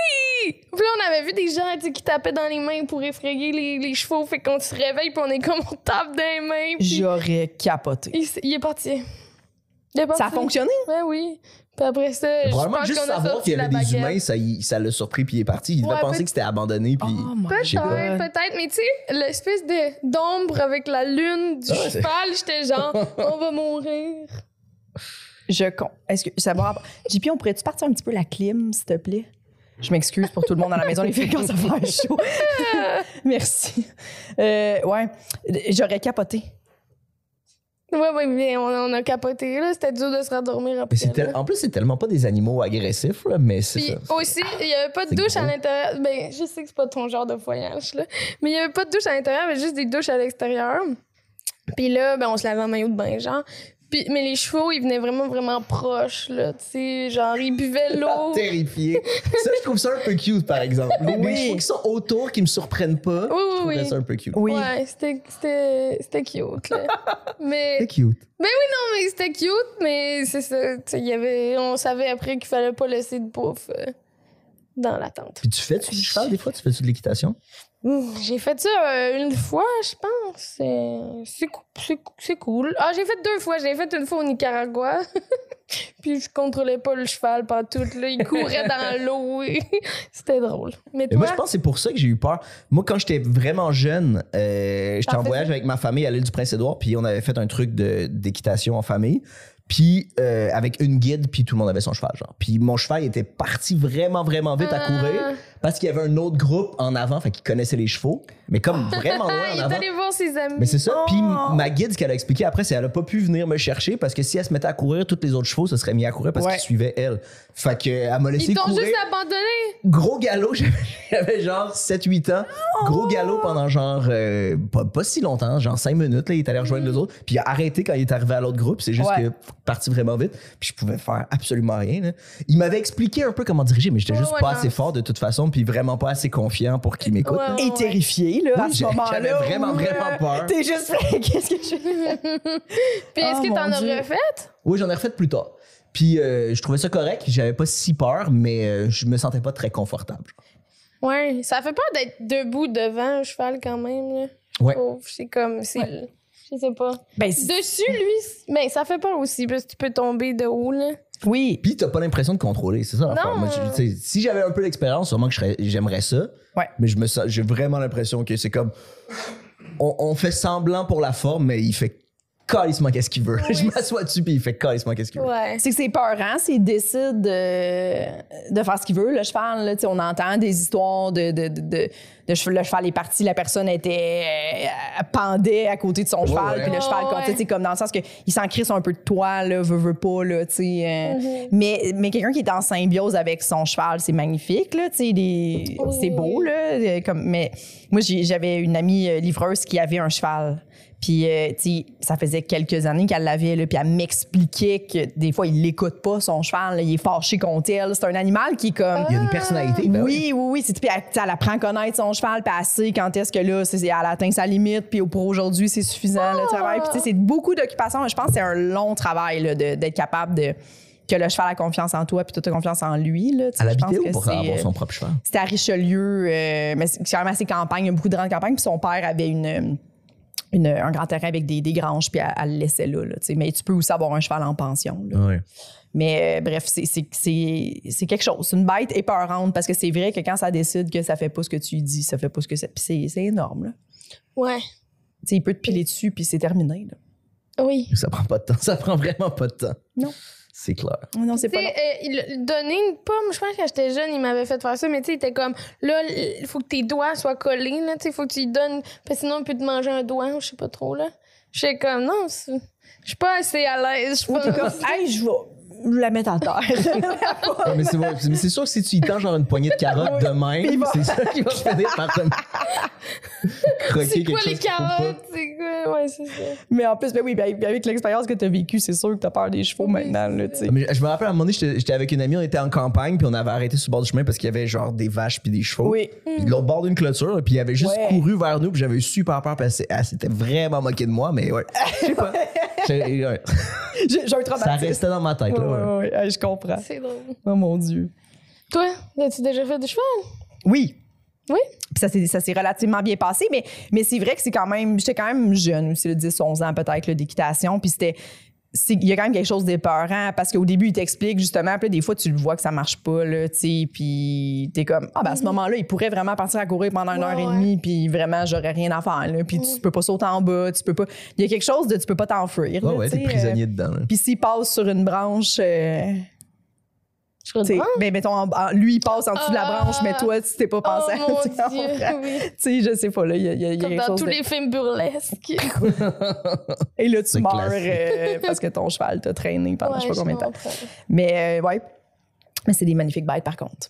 Puis là, on avait vu des gens qui tapaient dans les mains pour effrayer les, les chevaux. Fait qu'on se réveille, puis on est comme on tape dans les mains. Puis J'aurais capoté. il, est parti. Il est parti. Ça a fonctionné? Ouais, oui. Puis après ça, je Probablement pense juste qu'on a savoir sorti qu'il y avait la des baguette. humains, ça y- ça l'a surpris puis il est parti. Il devait Ouais, penser peut- que c'était abandonné puis. Oh my Je sais pas. Peut-être, peut-être. Mais tu sais, l'espèce de d'ombre avec la lune du Ah ouais, c'est- cheval, j'étais genre, (laughs) on va mourir. Je con. Est-ce que ça va. JP, on pourrait-tu partir un petit peu la clim, s'il te plaît? Je m'excuse pour tout le monde à la maison, les filles, quand ça fait chaud. (laughs) Merci. Euh, ouais, j'aurais capoté. Ouais, ouais, mais on, on a capoté, là. C'était dur de se rendormir après. tel-. En plus, c'est tellement pas des animaux agressifs, là, mais c'est Puis ça. aussi, il n'y avait pas de douche à l'intérieur. Ben, je sais que c'est pas ton genre de voyage, là. Mais il n'y avait pas de douche à l'intérieur, mais juste des douches à l'extérieur. Puis là, ben, on se lavait en maillot de bain, genre. Puis, mais les chevaux, ils venaient vraiment, vraiment proches, là. Tu sais, genre, ils buvaient (laughs) l'eau. Terrifié. ça, je trouve ça un peu cute, par exemple. Les, Oui. les chevaux qui sont autour, qui me surprennent pas, Oui, oui, je oui. ça un peu cute. Oui. Ouais, c'était, c'était, c'était cute, là. (laughs) mais, C'est cute. non, mais c'était cute, mais c'est ça. Tu sais, il y avait, on savait après qu'il fallait pas laisser de bouffe euh, dans la tente. Puis tu fais-tu du cheval des fois? Tu fais-tu de l'équitation? J'ai fait ça euh, une fois, je pense. C'est- cool. Ah, j'ai fait deux fois. J'ai fait une fois au Nicaragua. (laughs) Puis je contrôlais pas le cheval pendant tout. Là. Il courait dans (laughs) l'eau. (laughs) C'était drôle. Mais toi, moi, je pense que c'est pour ça que j'ai eu peur. Moi, quand j'étais vraiment jeune, euh, j'étais en voyage avec ma famille à l'île du Prince-Édouard, puis on avait fait un truc d'équitation en famille. Puis euh, avec une guide, puis tout le monde avait son cheval, genre. Puis mon cheval il était parti vraiment, vraiment vite à Ah. courir parce qu'il y avait un autre groupe en avant, fait qu'il connaissait les chevaux, mais comme (laughs) vraiment loin ah, il en est avant. allé voir ses amis. Mais c'est ça. Puis Oh. ma guide, ce qu'elle a expliqué après, c'est qu'elle a pas pu venir me chercher parce que si elle se mettait à courir, tous les autres chevaux se seraient mis à courir parce Ouais. qu'ils suivaient elle. Fait qu'elle m'a laissé Ils t'ont courir. juste abandonné? Gros galop, (laughs) j'avais- j'avais genre 7-8 ans. Gros galop pendant genre euh, pas, pas si longtemps, genre 5 minutes. Là, il est allé rejoindre les autres. Puis il a arrêté quand il est arrivé à l'autre groupe. C'est juste Ouais. que parti vraiment vite. Puis je pouvais faire absolument rien. là. Il m'avait expliqué un peu comment diriger, mais j'étais Ouais, juste ouais, pas non. assez fort de toute façon. Puis vraiment pas assez confiant pour qu'il m'écoute. Ouais, là. ouais. Et terrifié, là, à ce moment-là. j'avais vraiment, où, vraiment euh, peur. (laughs) T'es juste qu'est-ce que je fais? (laughs) Puis est-ce Oh, que t'en as refait? Oui, j'en ai refait plus tard. Puis euh, je trouvais ça correct. J'avais pas si peur, mais euh, je me sentais pas très confortable. Ouais. Ça fait peur d'être debout devant un cheval quand même. Là. Ouais. Pauvre, c'est comme. c'est- Je sais pas. Ben, c'est- Dessus, lui, c'est- ben, ça fait peur aussi parce que tu peux tomber de haut. Là. Oui. Puis t'as pas l'impression de contrôler, c'est ça. Non. Moi, je- si j'avais un peu d'expérience, sûrement que j'aimerais ça. Ouais. Mais je me j'ai vraiment l'impression que c'est comme on, on fait semblant pour la forme, mais il fait calissement qu'est-ce qu'il veut? (laughs) je m'assois dessus puis il fait calissement qu'est-ce qu'il veut. Ouais. C'est que c'est peurant, s'il décide de, de faire ce qu'il veut, le cheval. Là, Tu sais, on entend des histoires de, de, de, de- de cheval- le cheval est parti, la personne était euh, pendait à côté de son cheval, ouais. puis le Ouais, cheval, comme, ouais. tu sais, c'est comme dans le sens que il s'en crisse un peu de toi, là, veut, veut pas, là, tu sais. euh, Mm-hmm. Mais, mais quelqu'un qui est en symbiose avec son cheval, c'est magnifique, là, tu sais, c'est beau, là. euh, Comme, mais moi, j'ai- j'avais une amie euh, livreuse qui avait un cheval. Puis, euh, tu sais, ça faisait quelques années qu'elle l'avait, là, puis elle m'expliquait que des fois, il l'écoute pas, son cheval, là, il est fâché contre elle. C'est un animal qui est comme... Il y a une personnalité. ben oui, oui, oui. c'est- Puis elle, tu sais, elle apprend à connaître son cheval, puis elle sait quand est-ce que là, c'est- elle atteint sa limite, puis pour aujourd'hui, c'est suffisant le travail. Puis tu sais, c'est beaucoup d'occupation. Je pense que c'est un long travail là, de- d'être capable de que le cheval a confiance en toi, puis toi, tu as confiance en lui. Là, habitait où que pour avoir euh, son propre cheval? c'était à Richelieu, euh, mais c'est quand même assez campagne. Il y a beaucoup de grandes campagnes. Puis son père avait une, une- un grand terrain avec des, des granges, puis elle, elle le laissait là. mais tu peux aussi avoir un cheval en pension. là. Ouais. Mais euh, bref, c'est- c'est c'est- c'est quelque chose. C'est une bête épeurante parce que c'est vrai que quand ça décide que ça fait pas ce que tu dis, ça fait pas ce que ça. Puis c'est c'est énorme. Là. Ouais. Tu sais, il peut te piler dessus, puis c'est terminé. Là. Oui. Ça prend pas de temps. (laughs) Ça prend vraiment pas de temps. Non. C'est clair. Non, c'est Tu pas euh, il- donner une pomme, je pense que quand j'étais jeune, il m'avait fait faire ça, mais tu sais, il était comme, là, il faut que tes doigts soient collés, là, tu sais, il faut que tu lui donnes, parce que sinon, il peut te manger un doigt, je sais pas trop, là. J'étais comme, non, je suis pas assez à l'aise, je suis pas comme, hey, je vais la mettre (laughs) à terre. Ouais, mais c'est bon. Mais c'est sûr que si tu y tends genre une poignée de carottes de même, va- c'est ça qui va finir par te croquer C'est quelque quoi chose les carottes? C'est quoi? Ouais, c'est ça. mais en plus, ben oui, ben, avec l'expérience que tu as vécue, c'est sûr que tu as peur des chevaux Oui, maintenant. Là, vrai. tu sais. Mais je me rappelle à un moment donné, j'étais j'étais avec une amie, on était en campagne, puis on avait arrêté sur le bord du chemin parce qu'il y avait genre des vaches puis des chevaux. Oui. Puis de l'autre bord d'une clôture, puis il avait juste Ouais. couru vers nous, puis j'avais eu super peur parce qu'elle s'était vraiment moquée de moi, mais ouais. Je sais pas. (laughs) J'ai- ouais. J'ai j'ai un Ça restait dans ma tête, Ouais, là. Ouais. ouais, ouais, ouais, je comprends. C'est drôle. Oh mon Dieu. Toi, as-tu déjà fait du cheval? Oui. Oui? Puis ça s'est, relativement bien passé, mais, mais c'est vrai que c'est quand même. J'étais quand même jeune aussi, le 10, 11 ans peut-être, là, d'équitation. Puis c'était. C'est- Il y a quand même quelque chose d'épeurant parce qu'au début, il t'explique justement, puis là, des fois, tu le vois que ça marche pas, là, tu sais, puis t'es comme, ah, ben à ce moment-là, il pourrait vraiment partir à courir pendant une Ouais, heure et ouais. demie, puis vraiment, j'aurais rien à faire, là, puis tu peux pas sauter en bas, tu peux pas. Il y a quelque chose de tu peux pas t'enfuir. Ouais, là, ouais, tu t'es prisonnier dedans. euh, puis s'il passe sur une branche, euh, Je tu sais, comprends. ben, mettons, en- en- lui, il passe en dessous de la Ah. branche, mais toi, tu t'es pas Oh pensé à mon? (laughs) Dieu, oui. Tu sais, je sais pas, là, il y a, il y a- il y a Comme dans chose tous de- les films burlesques. (laughs) Et là, tu meurs euh, parce que ton cheval t'a traîné pendant je sais Ouais, pas combien de temps. Mais euh, ouais. Mais c'est des magnifiques bêtes, par contre.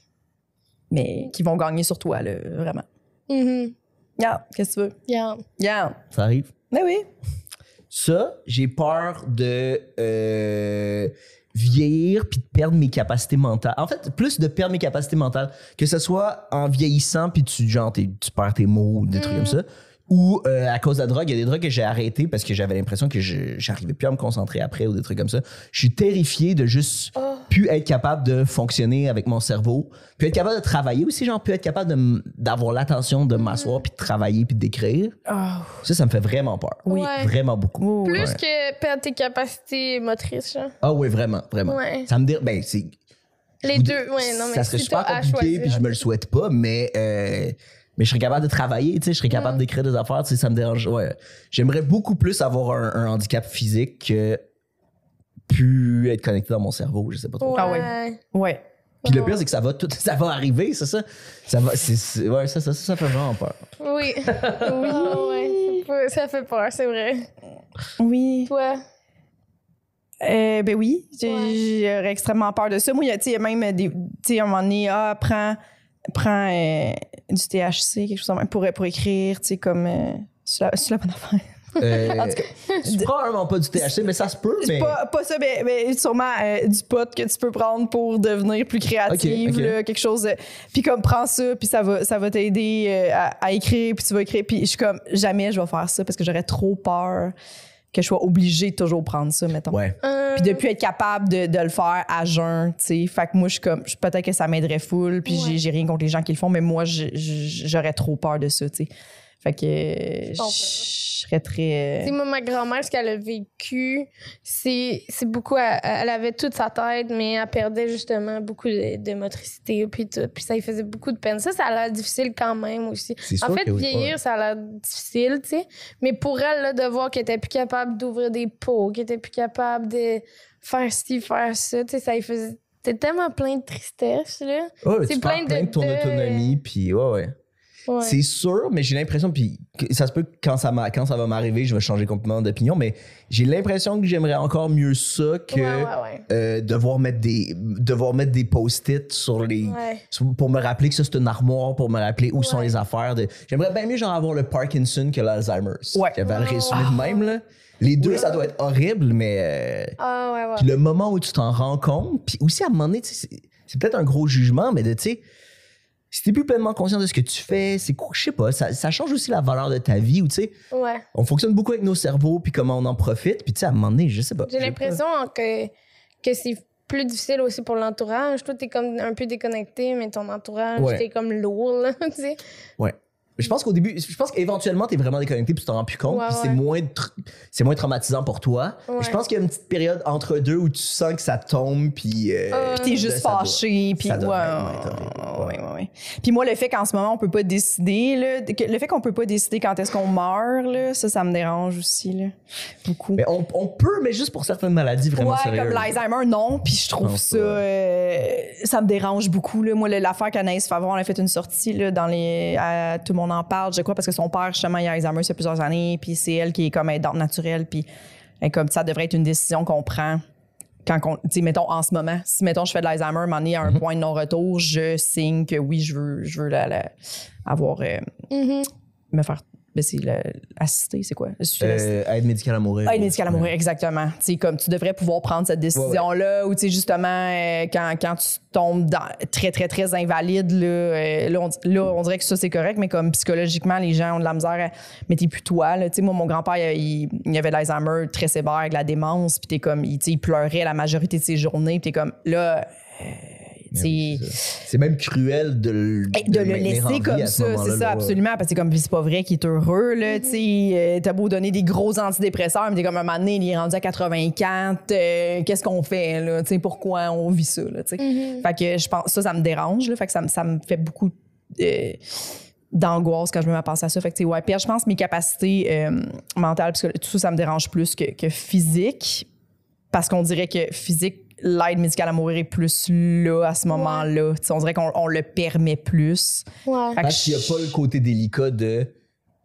Mais qui vont gagner sur toi, là, vraiment. Mhm. Regarde, qu'est-ce que tu veux? Yeah. Regarde. Ça arrive? Mais oui. Ça, j'ai peur de euh, vieillir puis de perdre mes capacités mentales. En fait, plus de perdre mes capacités mentales, que ce soit en vieillissant puis tu, genre, tu perds tes mots des trucs comme ça, ou euh, à cause de la drogue. Il y a des drogues que j'ai arrêtées parce que j'avais l'impression que je j'arrivais plus à me concentrer après ou des trucs comme ça. Je suis terrifié de juste Oh. plus être capable de fonctionner avec mon cerveau, puis être capable de travailler aussi, genre, puis être capable de m- d'avoir l'attention de m'asseoir, puis de travailler, puis d'écrire. Ah, Ça, ça me fait vraiment peur. oui. Ouais. Vraiment beaucoup. Plus Ouais. que perdre tes capacités motrices, genre. Ah oui, vraiment, vraiment. Ouais. Ça me dit, ben, c'est. Les deux, ouais, non, mais ça serait super compliqué, puis je me le souhaite pas, mais, euh, mais je serais capable de travailler, tu sais, je serais capable d'écrire des affaires, tu sais, ça me dérange. Ouais. J'aimerais beaucoup plus avoir un, un handicap physique que plus être connecté dans mon cerveau, je sais pas trop. Ah ouais. ouais. Puis le pire, c'est que ça va tout, (laughs) ça va arriver, c'est ça? Ça va, c'est, ouais, ça, ça, ça, ça fait vraiment peur. Oui. (laughs) oui. Ah ouais. Ça fait- peur, c'est vrai. Oui. Toi? Euh, ben oui, j'ai- Ouais. j'aurais extrêmement peur de ça. Moi, il y a, tu sais, il y a même des. Tu sais, à un moment donné, ah, prends, prends euh, du THC, quelque chose comme ça, pour, pour écrire, tu sais, comme. euh, c'est la, la bonne affaire. Euh, (laughs) En tout cas, c'est probablement pas du THC, mais ça se peut, mais. Pas, pas ça, mais, mais sûrement euh, du pot que tu peux prendre pour devenir plus créative, là, quelque chose. Puis comme, prends ça, puis ça va, ça va t'aider euh, à, à écrire, puis tu vas écrire. Puis je suis comme, jamais je vais faire ça parce que j'aurais trop peur que je sois obligée de toujours prendre ça, mettons. Ouais. Euh, Puis de plus être capable de, de le faire à jeun, tu sais. Fait que moi, je suis comme, je- peut-être que ça m'aiderait full, puis j'ai- Ouais. j'ai rien contre les gens qui le font, mais moi, j'aurais trop peur de ça, tu sais. Fait que euh, je serais très. Tu sais, moi, ma grand-mère, ce qu'elle a vécu, c'est c'est beaucoup. Elle, elle avait toute sa tête, mais elle perdait justement beaucoup de, de motricité, puis tout. Puis ça lui faisait beaucoup de peine. Ça, ça a l'air difficile quand même aussi. C'est En fait, oui, vieillir, ouais. ça a l'air difficile, tu sais. Mais pour elle, là, de voir qu'elle était plus capable d'ouvrir des pots, qu'elle était plus capable de faire ci, faire ça, tu sais, ça lui faisait. C'était tellement plein de tristesse, là. C'est tu plein plein de plein de ton autonomie, puis ouais, ouais. Ouais. C'est sûr, mais j'ai l'impression, puis que ça se peut que quand ça, m'a- quand ça va m'arriver, je vais changer complètement d'opinion, mais j'ai l'impression que j'aimerais encore mieux ça que Ouais, ouais, ouais. euh, devoir mettre des devoir mettre des post-it sur les sur- pour me rappeler que ça c'est une armoire, pour me rappeler où sont les affaires. De... J'aimerais bien mieux genre avoir le Parkinson que l'Alzheimer's. Ouais. J'avais le Oh. résumé de même là. Les deux, ça doit être horrible, mais euh, Ah, ouais, ouais. puis le moment où tu t'en rends compte, puis aussi à un moment donné, c'est peut-être un gros jugement, mais de, tu sais, si t'es plus pleinement conscient de ce que tu fais, c'est cool, je sais pas, ça, ça change aussi la valeur de ta vie, ou tu sais, Ouais. on fonctionne beaucoup avec nos cerveaux, puis comment on en profite, puis tu sais, à un moment donné, je sais pas. J'ai l'impression que, que c'est plus difficile aussi pour l'entourage. Toi, t'es comme un peu déconnecté, mais ton entourage, Ouais. t'es comme lourd, là, (laughs) tu sais. Ouais. Je pense qu'au début, je pense qu'éventuellement, t'es vraiment déconnecté, puis tu t'en rends plus compte, Ouais, puis c'est moins, c'est moins traumatisant pour toi. Ouais. Je pense qu'il y a une petite période entre deux où tu sens que ça tombe, puis. euh, Euh, Puis t'es juste fâché, puis ouais. Puis moi, le fait qu'en ce moment, on peut pas décider, là, le fait qu'on peut pas décider quand est-ce qu'on meurt, là, ça, ça me dérange aussi, là, beaucoup. Mais on, on peut, mais juste pour certaines maladies vraiment ouais, sérieuses. comme l'Alzheimer, non. Puis je trouve Non, ça, ça- euh, ça me dérange beaucoup. Là. Moi, l'affaire qu'Anaïs Favron, elle a fait une sortie là, dans les, à- tout le monde en parle, je crois, parce que son père justement, il a Alzheimer, ça fait plusieurs années, puis c'est elle qui est comme aidante naturelle, puis est comme ça devrait être une décision qu'on prend quand on, tu sais, mettons en ce moment, si mettons je fais de l'Alzheimer, à un moment donné, à un point de non-retour, je signe que oui, je veux, je veux la, la- avoir, euh, Mhm. me faire, ben, c'est assister, c'est quoi? Euh, aide médicale à mourir. Aide médicale à mourir, exactement. Tu sais, comme tu devrais pouvoir prendre cette décision-là, ou tu sais, justement, euh, quand, quand tu tombes dans, très, très, très invalide, là, euh, là, on, là, on dirait que ça, c'est correct, mais comme psychologiquement, les gens ont de la misère, à- mais t'es plus toi, là. Tu sais, moi, mon grand-père, il, il avait de l'Alzheimer très sévère, avec la démence, puis t'es comme, il, il pleurait la majorité de ses journées, puis t'es comme, là, tu sais, C'est même cruel de, le- Hey, de, le maintenir en laisser comme ça, c'est ça, là, ouais. absolument. Parce que c'est comme, c'est pas vrai qu'il est heureux, là, tu sais. euh, T'as beau donner des gros antidépresseurs, mais t'es comme, un moment donné, il est rendu à 84, euh, qu'est-ce qu'on fait, là, tu sais, pourquoi on vit ça, là, tu sais. Fait que je pense, ça, ça me dérange, là, fait que ça, me- ça me fait beaucoup euh, d'angoisse quand je me mets à penser à ça. Fait que, tu ouais, puis je pense que mes capacités euh, mentales, parce que tout ça, ça me dérange plus que, que physique, parce qu'on dirait que physique, l'aide médicale à mourir est plus là à ce moment-là. Tu sais, on dirait qu'on on le permet plus. Ouais. Fait que Parce qu'il n'y a pas le côté délicat de.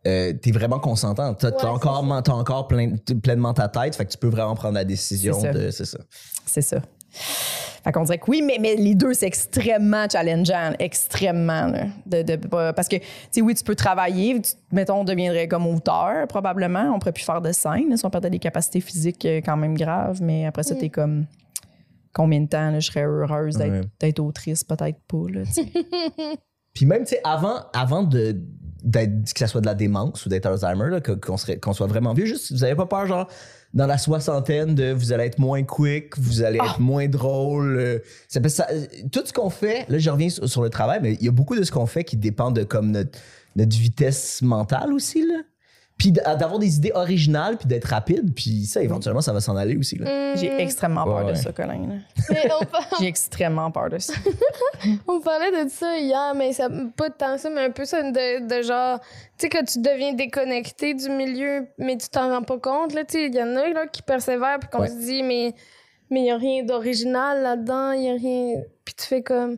euh, t'es vraiment consentant. T'as, Ouais, encore, t'as encore plein- pleinement ta tête, fait que tu peux vraiment prendre la décision C'est ça. de. C'est ça. C'est ça. Fait qu'on dirait que oui, mais, mais les deux, c'est extrêmement challengeant, extrêmement. là, de, de- pas- parce que, tu sais, oui, tu peux travailler, tu- mettons, on deviendrait comme auteur, probablement. On pourrait plus faire de scène, là, si on perdait des capacités physiques euh, quand même graves, mais après ça, t'es comme. Combien de temps là, je serais heureuse d'être, autrice? Peut-être pas. Là. (laughs) Puis même, tu sais, avant, avant de, d'être, que ça soit de la démence ou d'être Alzheimer, qu'on, serait, qu'on soit vraiment vieux. Juste, vous avez pas peur, genre, dans la soixantaine, de vous allez être moins quick, vous allez être moins drôle. euh, ça, ça- tout ce qu'on fait, là, je reviens sur, sur le travail, mais il y a beaucoup de ce qu'on fait qui dépend de comme notre, notre vitesse mentale aussi, là. Puis d'avoir des idées originales, puis d'être rapide, puis ça, éventuellement, ça va s'en aller aussi, là. J'ai extrêmement peur Ouais, de ça, Colin. Mais (laughs) J'ai extrêmement peur de ça. (laughs) on parlait de ça hier, mais ça, pas tant ça, mais un peu ça, de, de genre, tu sais, que tu deviens déconnecté du milieu, mais tu t'en rends pas compte, là, tu sais, il y en a, là, qui persévèrent, puis qu'on Ouais. se dit, mais mais il y a rien d'original là-dedans, il y a rien... Puis tu fais comme...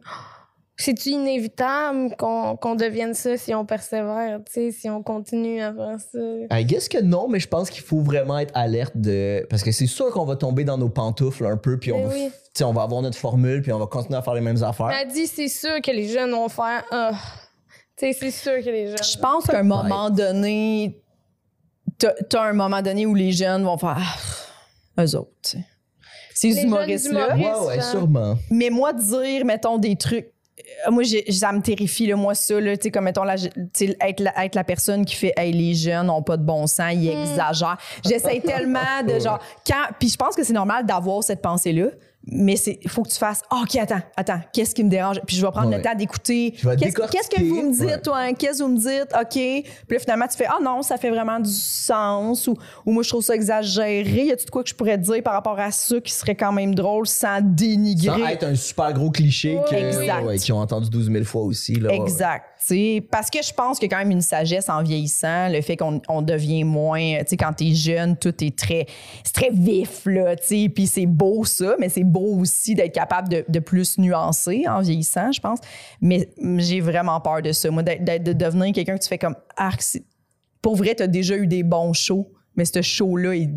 C'est-tu inévitable qu'on qu'on devienne ça si on persévère, tu sais, si on continue à faire ça? I guess que non, mais je pense qu'il faut vraiment être alerte de. Parce que c'est sûr qu'on va tomber dans nos pantoufles un peu, puis on, va, oui. tu sais, on va avoir notre formule, puis on va continuer à faire les mêmes affaires. Elle dit, c'est sûr que les jeunes vont faire... Tu sais, c'est sûr que les jeunes... Je pense qu'à un moment donné, t'as un moment donné où les jeunes vont faire ah, eux autres. tu sais. Ces Les jeunes humoristes-là. humoristes. Ouais, ouais, genre. sûrement. Mais moi, dire, mettons, des trucs. Euh, Moi, ça me terrifie, là, moi, ça. Là, tu sais, comme, mettons, la, être, la, être la personne qui fait Hey, les jeunes n'ont pas de bon sens, ils exagèrent. J'essaie tellement de genre. Quand, puis je pense que c'est normal d'avoir cette pensée-là, mais il faut que tu fasses OK, attends, attends, qu'est-ce qui me dérange? Puis je vais prendre Ouais. le temps d'écouter. Qu'est-ce que vous me dites, Ouais. toi? Qu'est-ce que vous me dites? OK. Puis là, finalement, tu fais Ah non, ça fait vraiment du sens. Ou, ou moi, je trouve ça exagéré. Y a-tu de quoi que je pourrais dire par rapport à ça qui serait quand même drôle sans dénigrer? Sans être un super gros cliché Ouais, que, exact. ouais, qu'ils ont entendu 12 000 fois aussi. Là. Exact. Parce que je pense qu'il y a quand même une sagesse en vieillissant, le fait qu'on on devient moins. Tu sais, quand t'es jeune, tout est très, c'est très vif, là, tu sais. Puis c'est beau, ça, mais c'est beau aussi d'être capable de, de plus nuancer en vieillissant, je pense. Mais j'ai vraiment peur de ça, moi, d'être- de devenir quelqu'un que tu fais comme Arc. c'est- Pour vrai, t'as déjà eu des bons shows, mais ce show-là est Ouais, ouais.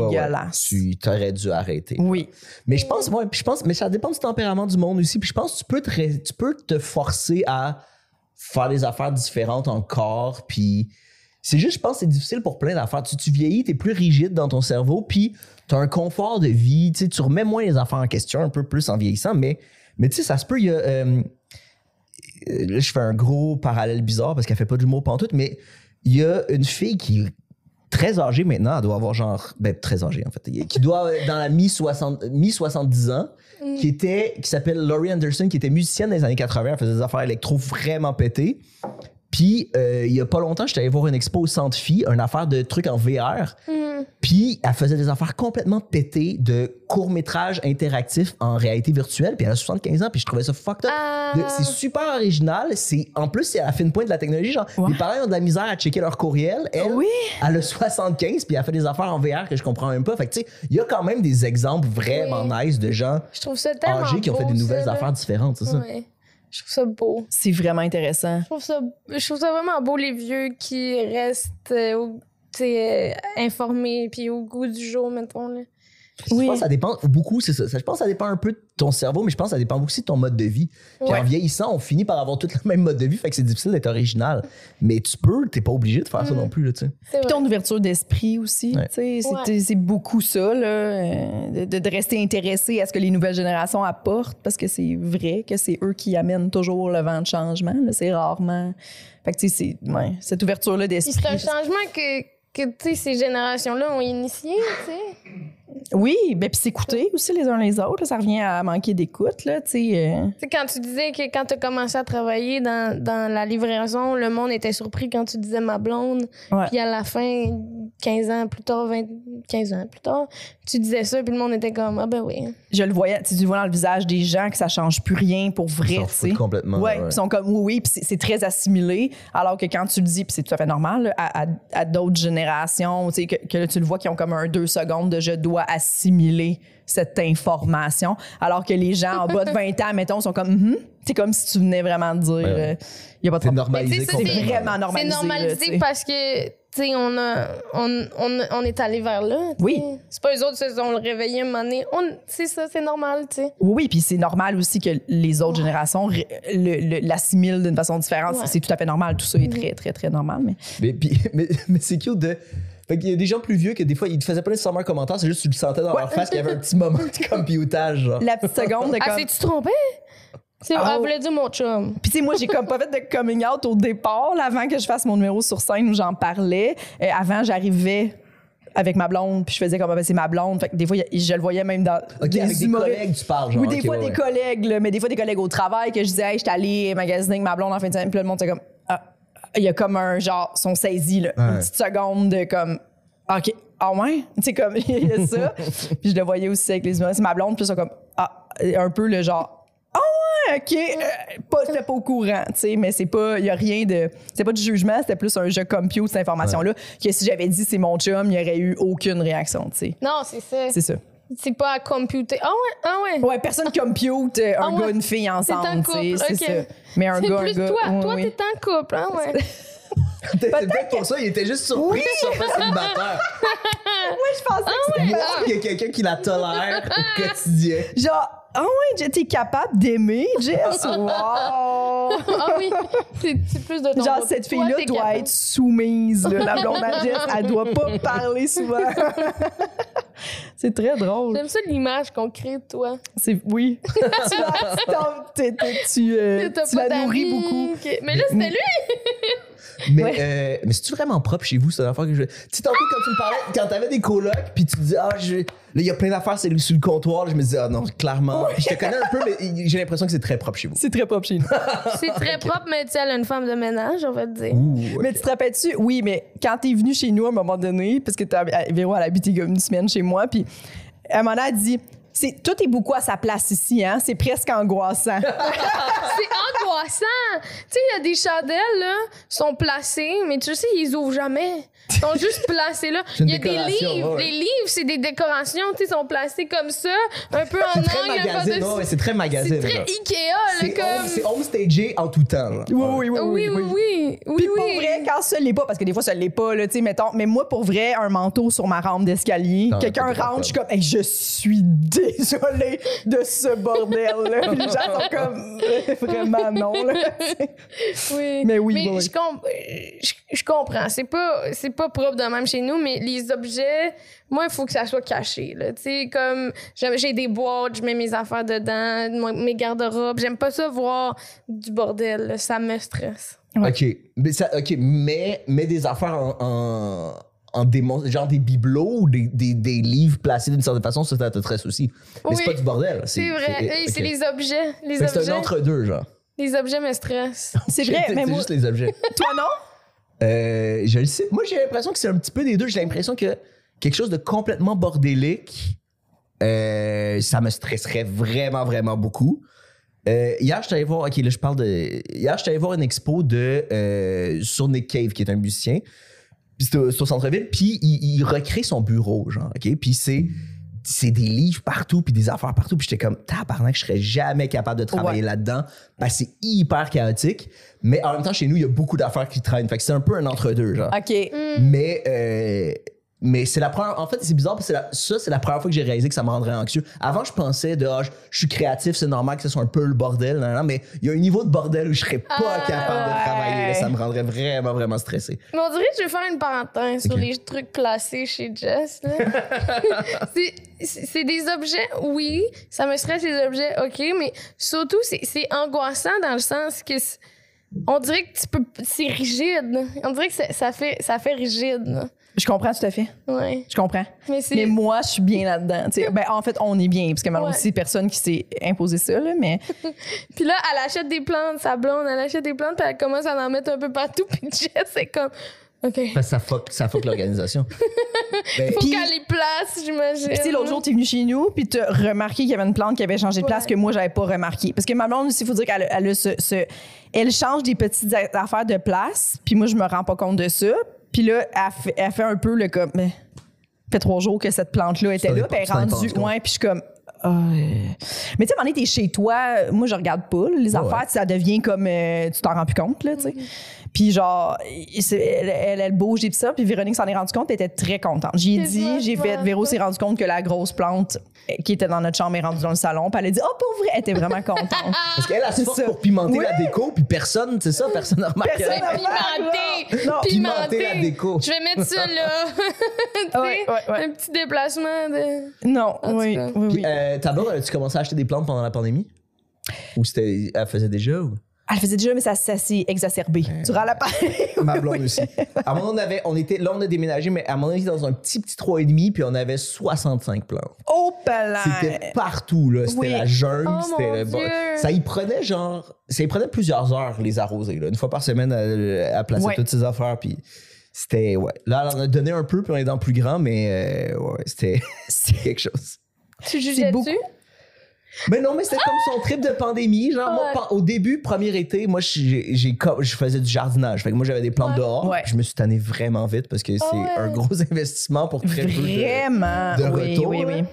dégueulasse. Tu t'aurais dû arrêter. Oui. Mais je pense, ouais, puis je pense, mais ça dépend du tempérament du monde aussi. Puis je pense que tu peux te, tu peux te forcer à faire des affaires différentes encore. Puis c'est juste, je pense, que c'est difficile pour plein d'affaires. Tu, tu vieillis, t'es plus rigide dans ton cerveau, puis t'as un confort de vie. Tu sais, tu remets moins les affaires en question, un peu plus en vieillissant. Mais, mais tu sais, ça se peut. Il y a, euh, euh, là, je fais un gros parallèle bizarre parce qu'elle fait pas d'humour pantoute, mais il y a une fille qui est très âgée maintenant, elle doit avoir genre, ben très âgée en fait, qui doit être dans la mi-60 mi-70 ans, qui était, qui s'appelle Laurie Anderson, qui était musicienne dans les années 80, elle faisait des affaires électro vraiment pétées. Puis, euh, il y a pas longtemps, j'étais allé voir une expo au Centre Phi, une affaire de trucs en VR. Puis, elle faisait des affaires complètement pétées de courts-métrages interactifs en réalité virtuelle. Puis, elle a 75 ans, puis je trouvais ça fucked up. Ah. C'est super original. C'est, en plus, c'est à la fine pointe de la technologie. Genre, les parents ont de la misère à checker leur courriel. Elle, Oui. elle a 75, puis elle fait des affaires en VR que je comprends même pas. Fait que, tu sais, il y a quand même des exemples vraiment nice de gens Je trouve ça tellement âgés qui ont fait des nouvelles ça, affaires différentes, c'est ça? Je trouve ça beau. C'est vraiment intéressant. Je trouve ça, je trouve ça vraiment beau, les vieux qui restent euh, au- euh, informés puis au goût du jour, mettons. Là. Je pense que ça dépend beaucoup, c'est ça. Je pense que ça dépend un peu de ton cerveau, mais je pense que ça dépend aussi de ton mode de vie. Puis Ouais. en vieillissant, on finit par avoir tout le même mode de vie, fait que c'est difficile d'être original. Mais tu peux, t'es pas obligé de faire ça non plus, là, tu sais. Puis vrai. ton ouverture d'esprit aussi. Ouais. tu sais, C'est Ouais. c'est beaucoup ça, là, euh, de, de rester intéressé à ce que les nouvelles générations apportent, parce que c'est vrai que c'est eux qui amènent toujours le vent de changement. C'est rarement. Fait que, tu sais, c'est- ouais, cette ouverture-là d'esprit. c'est un changement que, que tu sais, ces générations-là ont initié, tu sais. Oui, ben, puis s'écouter aussi les uns les autres. là, ça revient à manquer d'écoute, là, tu sais. euh. Tu sais, quand tu disais que quand tu as commencé à travailler dans, dans la livraison, le monde était surpris quand tu disais ma blonde. Puis à la fin, 15 ans plus tard, 20, 15 ans plus tard, tu disais ça, puis le monde était comme, ah ben oui. Je le voyais, tu sais, tu vois dans le visage des gens que ça change plus rien pour vrai, tu sais. complètement. Ouais, ouais. ils sont comme oui, oui, puis c'est- c'est très assimilé. Alors que quand tu le dis, puis c'est tout à fait normal là, à, à- à d'autres générations, tu sais, que, que là, tu le vois qui ont comme un deux secondes de je dois assimiler cette information. Alors que les gens en bas de 20 ans, mettons, sont comme Mhm. c'est comme si tu venais vraiment de dire il Ouais. y a pas de C'est problème. normalisé. C'est vraiment C'est normalisé. là, normalisé parce que, tu sais, on, a, on, on, on est allé vers là. tu Oui. C'est pas eux autres qui se sont réveillés un moment donné. On- C'est ça, c'est normal, tu sais. Oui, oui, puis c'est normal aussi que les autres générations ré- le- le- l'assimilent d'une façon différente. Ouais. C'est tout à fait normal. Tout ça est très, très, très normal. Mais Mais, puis- (laughs) mais, mais c'est cute de. Fait qu'il y a des gens plus vieux que des fois, ils te faisaient pas nécessairement un commentaire, c'est juste que tu le sentais dans leur face qu'il y avait un petit moment de (laughs) computage. Genre. la petite seconde de Ah, comme. c'est-tu trompé? C'est Ah, elle oh. voulait dire mon chum? Puis, tu sais, moi, j'ai comme pas fait de coming out au départ, là, avant que je fasse mon numéro sur scène où j'en parlais. Euh, avant, j'arrivais avec ma blonde, puis je faisais comme, ah, ben, c'est ma blonde. Fait que des fois, je le voyais même dans. Ok, avec des collègues, tu parles, genre. Ou des fois ouais, des ouais. collègues, là, mais des fois des collègues au travail que je disais, hey, j'étais allée magasiner avec ma blonde en fin de semaine, puis là, le monde, c'est comme, ah, il y a comme un genre, sont saisis, là, Ouais. une petite seconde de comme, OK, ah ouais? (laughs) Tu sais, comme, il y a ça. (laughs) puis je le voyais aussi avec les humains, c'est ma blonde, puis ils sont comme, ah, un peu le genre, ah ouais, OK, euh, pas, j'étais pas au courant, tu sais, mais c'est pas, il y a rien de, c'est pas du jugement, c'était plus un jeu compute, cette information-là, que si j'avais dit c'est mon chum, il y aurait eu aucune réaction, tu sais. Non, c'est ça. C'est ça. C'est pas à computer. Ah ouais, ah ouais. Ouais, personne compute euh, un Ah ouais. gars, une fille ensemble, en tu sais, couple, c'est ok. ça. Mais un gars, plus un gars. toi. ouais, toi, oui. t'es en couple, hein, ouais. C'est peut-être pour ça, il était juste surpris son frère célibataire. Moi, je pensais que c'était Moi, il y a quelqu'un qui la tolère au quotidien. genre, ah ouais, Jess, t'es capable d'aimer, Jess? (laughs) Wow! ah oui, c'est plus de ton Genre, cette fille-là doit capable. être soumise, là. La blonde à Jess, elle doit pas (laughs) parler souvent. (laughs) c'est très drôle. J'aime ça l'image qu'on crée de toi. C'est, oui. tu la, tu, euh, tu la nourris beaucoup. Mais là, c'était lui. Mais, Ouais. euh, mais c'est-tu vraiment propre chez vous, cette affaire que je. Tu sais, tantôt, quand tu me parlais, quand t'avais des colocs, puis tu dis, ah, je... là, il y a plein d'affaires c'est sur le comptoir, là, je me disais, ah non, clairement. Puis je te connais un peu, mais j'ai l'impression que c'est très propre chez vous. C'est très propre chez nous. (laughs) C'est très propre, mais tu sais, elle a une femme de ménage, on va te dire. Ouh, Mais tu te rappelles-tu? Oui, mais quand t'es venu chez nous à un moment donné, parce que Véro, elle a habité comme une semaine chez moi, puis à un moment donné, elle dit c'est, tout est beaucoup à sa place ici, hein? C'est presque angoissant. (laughs) C'est angoissant. Tu sais, il y a des chandelles, là, sont placées, mais tu sais, ils ouvrent jamais. Ils sont juste placés là. Il y a des livres. ouais. Les livres, c'est des décorations, tu sais, ils sont placés comme ça, un peu en C'est très angle, magazine, ouais, c'est très magazine. C'est très. Ikea, là, C'est comme. home- c'est homestagé en tout temps. genre. oui, oui, oui. Oui, oui, oui. Oui, Puis pour oui. vrai, quand ça l'est pas, parce que des fois ça l'est pas, là, tu sais, mettons, mais moi pour vrai, un manteau sur ma rampe d'escalier, Non, quelqu'un rentre, je suis comme, Hey, je suis désolée de ce bordel-là. Puis les gens sont comme, Euh, vraiment non, là. (laughs) Oui. Mais oui, Mais oui. Je, com- je, je comprends. C'est pas, c'est pas propre de même chez nous, mais les objets, moi, il faut que ça soit caché. Là. Tu sais, comme j'aime- j'ai des boîtes, je mets mes affaires dedans, mes garde-robes. J'aime pas ça voir du bordel. là. Ça me stresse. Ouais. OK. Mais, ça, OK, mais, mais des affaires en, en, en démon- genre des bibelots ou des, des, des livres placés d'une certaine façon, ça, stresse aussi. Mais Oui. c'est pas du bordel. C'est vrai. C'est les objets. Les Fait que C'est objets, un entre-deux, genre. les objets me stressent. (laughs) C'est vrai, (laughs) mais C'est moi, juste les objets. (laughs) toi non? Euh, je le sais. Moi, j'ai l'impression que c'est un petit peu des deux. J'ai l'impression que quelque chose de complètement bordélique, euh, ça me stresserait vraiment, vraiment beaucoup. Euh, hier, je suis allé voir, ok, là, je parle de. Hier, je allé voir une expo de euh, sur Nick Cave, qui est un musicien. Puis c'est au, centre-ville. Puis il, il recrée son bureau, genre, ok? Puis c'est. C'est des livres partout, puis des affaires partout. Puis j'étais comme, tabarnak, je serais jamais capable de travailler Ouais. là-dedans. Parce que c'est hyper chaotique. Mais en même temps, chez nous, il y a beaucoup d'affaires qui traînent. Fait que c'est un peu un entre-deux, genre. OK. Mais, euh, mais c'est la première. En fait, c'est bizarre parce que la- ça, c'est la première fois que j'ai réalisé que ça me rendrait anxieux. Avant, je pensais de, ah, je, je suis créatif, c'est normal que ce soit un peu le bordel, mais il y a un niveau de bordel où je serais pas Ah, capable de travailler. ça me rendrait vraiment, vraiment stressé. Mais on dirait que je vais faire une parenthèse sur les trucs classés chez Jess. (laughs) c'est- des objets, oui, ça me stresse les objets, ok, mais surtout, c'est angoissant dans le sens que on dirait que tu peux. C'est rigide. On dirait que ça fait, ça fait rigide. Je comprends tout à fait. Ouais. Je comprends. Mais moi, je suis bien là-dedans. tu sais. (laughs) Ben, en fait, on est bien, parce que malheureusement, Ouais. c'est personne qui s'est imposé ça, là, mais (laughs) Puis là, elle achète des plantes, sa blonde, elle achète des plantes, puis elle commence à en mettre un peu partout, (laughs) puis Jess, c'est comme. OK. Parce que ça fuck, ça fuck l'organisation. Ben, Faut qu'elle les place, j'imagine. Puis, tu sais, l'autre jour, t'es venu chez nous, puis t'as remarqué qu'il y avait une plante qui avait changé de place Ouais. que moi, j'avais pas remarqué. Parce que ma blonde aussi, il faut dire qu'elle a- elle ce- Elle change des petites affaires de place, puis moi, je me rends pas compte de ça. Puis là, elle fait, elle fait un peu le comme. Mais, ça fait trois jours que cette plante-là était là, puis elle est rendue. Ouais, puis je suis comme. ah, euh. Mais tu sais, à un moment donné, t'es chez toi, moi, je regarde pas là, les Ouais, affaires, ça devient comme. euh, tu t'en rends plus compte, là, tu sais. Puis genre, elle, elle, elle bouge et tout ça, puis Véronique s'en est rendue compte, elle était très contente. J'y ai C'est dit, j'ai fait, Véro s'est rendu compte que la grosse plante qui était dans notre chambre est rendue dans le salon, puis elle a dit, oh, pour vrai, elle était vraiment contente. (laughs) parce qu'elle a force ça. pour pimenter Oui. la déco, puis personne, c'est ça, personne n'a remarqué. Personne n'a- Pimenté! Non. Pimenter la déco. Je vais mettre ça là. (laughs) Tu sais, Ouais, ouais, ouais. Un petit déplacement de. non, tout oui, oui, Puis, oui. euh, ta blonde, as-tu commencé à acheter des plantes pendant la pandémie? Ou c'était, elle faisait déjà ou? Elle faisait déjà, mais ça, ça s'est exacerbé durant la pandémie. (laughs) Ma blonde aussi. À un moment, on avait, on était, là, on a déménagé, mais à un moment, on était dans un petit, petit 3,5, puis on avait 65 plantes. Oh, là! C'était partout, là. C'était Oui. la jungle. Oh, c'était Dieu. Ça y prenait genre. Ça y prenait plusieurs heures, les arroser, là. Une fois par semaine, à, à placer Ouais. toutes ces affaires, puis c'était. Ouais. Là, on a donné un peu, puis on est dans plus grand, mais euh, ouais, c'était (laughs) c'était quelque chose. Tu jugeais beaucoup. Mais non, mais c'était comme son trip de pandémie. Genre, moi, au début, premier été, moi, j'ai, j'ai co- je faisais du jardinage. Fait que moi, j'avais des plantes Ouais. dehors. Ouais. Je me suis tanné vraiment vite parce que c'est ouais. un gros (laughs) investissement pour très peu de. Vraiment? de oui, retour, oui, là. oui.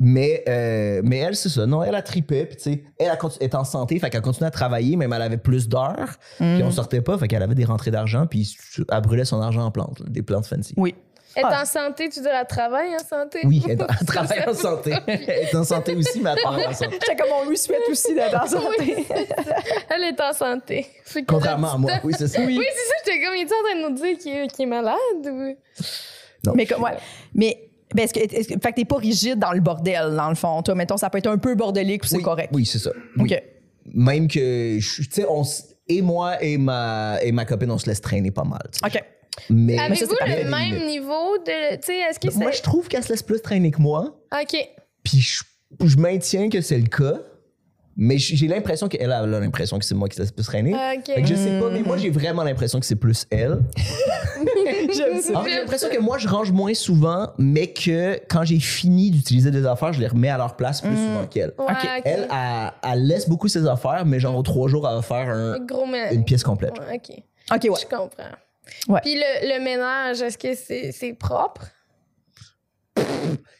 Mais, euh, mais elle, c'est ça. Non, elle a tripé. Puis, tu sais, elle est en santé. Fait qu'elle continue à travailler, même elle avait plus d'heures. Mm. Puis, on sortait pas. Fait qu'elle avait des rentrées d'argent. Puis, elle brûlait son argent en plantes, là, des plantes fancy. Oui. Être Ah. en santé, tu dis elle travaille en santé? Oui, elle, (laughs) travaille en santé. (laughs) Elle est en santé aussi, mais elle travaille en santé. J'étais comme on lui souhaite aussi d'être en santé. Elle est en santé. Contrairement à moi. Oui, c'est ça. Oui, c'est ça, j'étais comme, il est en train de nous dire qu'il est, malade ou? Non. Mais comme, ouais. Mais, ben, est-ce que, fait que t'es pas rigide dans le bordel, dans le fond. Toi, mettons, ça peut être un peu bordélique ou c'est Oui, correct. Oui, c'est ça. Oui. OK. Même que, je- tu sais, on et moi et ma, et ma copine, on se laisse traîner pas mal. OK. Mais, ça, Avez-vous le même niveau de. Tu sais, est-ce que c'est. moi, je trouve qu'elle se laisse plus traîner que moi. Ok. Puis je, je maintiens que c'est le cas. Mais j'ai l'impression qu'elle a elle a l'impression que c'est moi qui se laisse plus traîner. Ok. Fait que je sais pas, mais moi j'ai vraiment l'impression que c'est plus elle. (laughs) J'aime ça. En fait, j'ai l'impression que moi je range moins souvent, mais que quand j'ai fini d'utiliser des affaires, je les remets à leur place plus souvent qu'elle. Ouais. Elle, elle, elle laisse beaucoup ses affaires, mais genre aux trois jours, elle va faire un- Gros une pièce complète. Ouais, ok. OK, ouais. Je comprends. Ouais. Puis le, le ménage, est-ce que c'est c'est propre?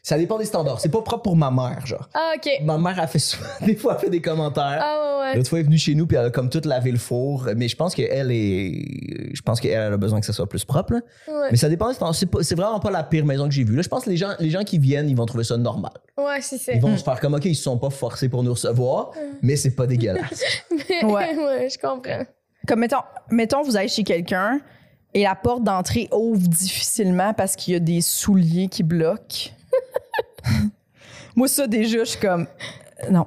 Ça dépend des standards. C'est pas propre pour ma mère, genre. Ah, ok. Ma mère a fait souvent, (laughs) des fois, elle fait des commentaires. Ah, ouais, ouais. L'autre fois, elle est venue chez nous, puis elle a comme toute lavé le four. Mais je pense qu'elle est. Je pense qu'elle elle a besoin que ça soit plus propre, là. Ouais, Mais ça dépend. c'est- C'est pas- c'est vraiment pas la pire maison que j'ai vue. Là, je pense que les gens, les gens qui viennent, ils vont trouver ça normal. ouais c'est ça. Ils vont se faire comme, OK, ils se sont pas forcés pour nous recevoir, mais c'est pas dégueulasse. (laughs) ouais. Ouais. je comprends. Comme, mettons, mettons, vous allez chez quelqu'un et la porte d'entrée ouvre difficilement parce qu'il y a des souliers qui bloquent. (laughs) Moi, ça, déjà, je suis comme. euh, Non,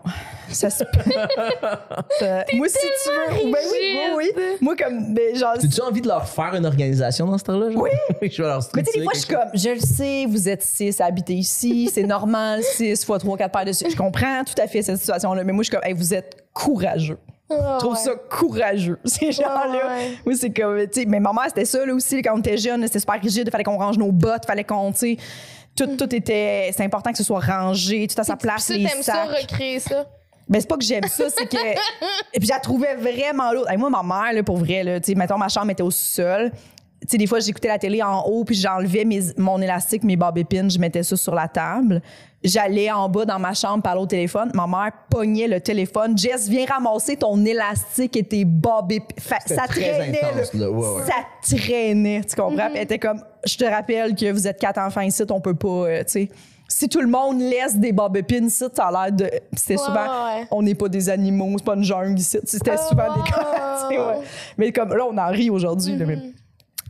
ça se peut. (laughs) Ça- Moi, si tu veux. Ben oui, oui, oui. Moi, comme. ben, genre, As-tu envie de leur faire une organisation dans ce temps-là? genre? Oui. (laughs) je vais leur Mais tu sais, des fois, je suis comme, je le sais, vous êtes six à habiter ici, c'est normal, six fois trois, quatre paires de Je comprends tout à fait cette situation-là, mais moi, je suis comme, hey, vous êtes courageux. Je trouve ouais. ça courageux, (laughs) ces gens-là. ouais. Moi, c'est comme, tu sais, mais ma mère, c'était ça, là aussi, quand on était jeune, c'était super rigide, il fallait qu'on range nos bottes, il fallait qu'on, tu sais, tout, tout était, c'est important que ce soit rangé, tout à sa place, les t'aimes ça, sacs. recréer ça? Ben, c'est pas que j'aime ça, c'est que. (laughs) Et puis, je la trouvais vraiment lourde. Hey, moi, ma mère, là, pour vrai, là, tu sais, mettons, ma chambre était au sol. Tu sais, des fois, j'écoutais la télé en haut, puis j'enlevais mes- mon élastique, mes bob épines, je mettais ça sur la table. J'allais en bas dans ma chambre parler au téléphone. Ma mère pognait le téléphone. Jess, viens ramasser ton élastique et tes bob épines. Fa- C'était Ça très traînait, intense, là. Ouais, ouais. Ça traînait, tu comprends? Puis elle était comme, je te rappelle que vous êtes quatre enfants ici, on peut pas, euh, tu sais. Si tout le monde laisse des bob épines ici, ça a l'air de. C'était Ouais, souvent, ouais. on n'est pas des animaux, c'est pas une jungle ici. C'était Ah, souvent des ouais, cas. (laughs) tu sais, ouais. ouais. Mais comme là, on en rit aujourd'hui. là, mais Mm-hmm.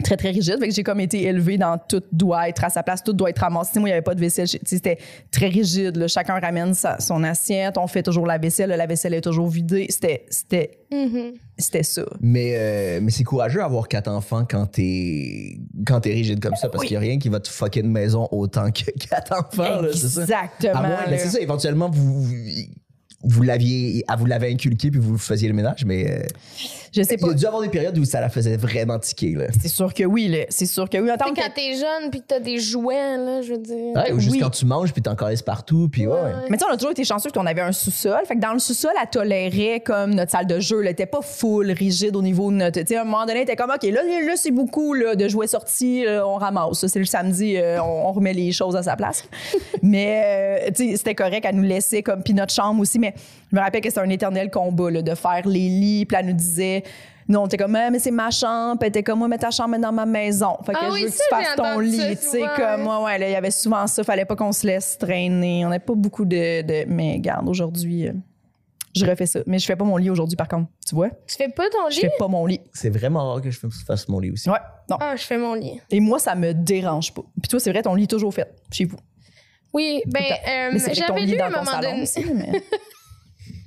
Très, très rigide. Fait que j'ai comme été élevée dans tout doit être à sa place, tout doit être ramassé. Moi, il n'y avait pas de vaisselle. C'était très rigide. là. Chacun ramène sa- son assiette. On fait toujours la vaisselle. La vaisselle est toujours vidée. C'était, c'était, Mm-hmm. c'était ça. Mais, euh, mais c'est courageux d'avoir quatre enfants quand t'es quand t'es rigide comme ça parce Oui. qu'il n'y a rien qui va te fucker une maison autant que quatre enfants. là, c'est ça. Exactement. À moins, là. mais c'est ça, éventuellement, vous, vous, vous l'aviez ah, vous l'avez inculqué puis vous faisiez le ménage, mais euh, Je sais il pas. y a dû avoir des périodes où ça la faisait vraiment tiquer. Là. C'est sûr que oui. là. C'est sûr que oui. En tant Tu sais, que quand t'es jeune puis que t'as des jouets, là, je veux dire. Ouais, ou juste Oui. quand tu manges puis t'en caresses partout. Puis ouais. Ouais. Mais tu sais, on a toujours été chanceux qu'on avait un sous-sol. Fait que dans le sous-sol, elle tolérait comme notre salle de jeu. Elle était pas full, rigide au niveau de notre. Tu sais, à un moment donné, elle était comme, OK, là, là c'est beaucoup là, de jouets sortis, là, on ramasse. Ça, C'est le samedi, euh, on, on remet les choses à sa place. (laughs) mais, euh, tu sais, c'était correct, elle nous laissait comme. Puis notre chambre aussi. Mais je me rappelle que c'était un éternel combat là, de faire les lits. Puis elle nous disait. Non, on était comme, Ah, mais c'est ma chambre. Puis était comme, moi, mets ta chambre dans ma maison. Fait que Ah je oui, veux que tu fasses ton lit. Tu sais, comme, ouais. ouais, il y avait souvent ça. Fallait pas qu'on se laisse traîner. On n'avait pas beaucoup de, de- Mais garde, aujourd'hui, euh, je refais ça. Mais je fais pas mon lit aujourd'hui, par contre. Tu vois? Tu fais pas ton Je lit? fais pas mon lit. C'est vraiment rare que je fasse mon lit aussi. Ouais, non. Ah, je fais mon lit. Et moi, ça me dérange pas. Puis toi, c'est vrai, ton lit est toujours fait chez vous. Oui, ben, euh, j'avais lit lu à dans un ton moment salon donné. (laughs)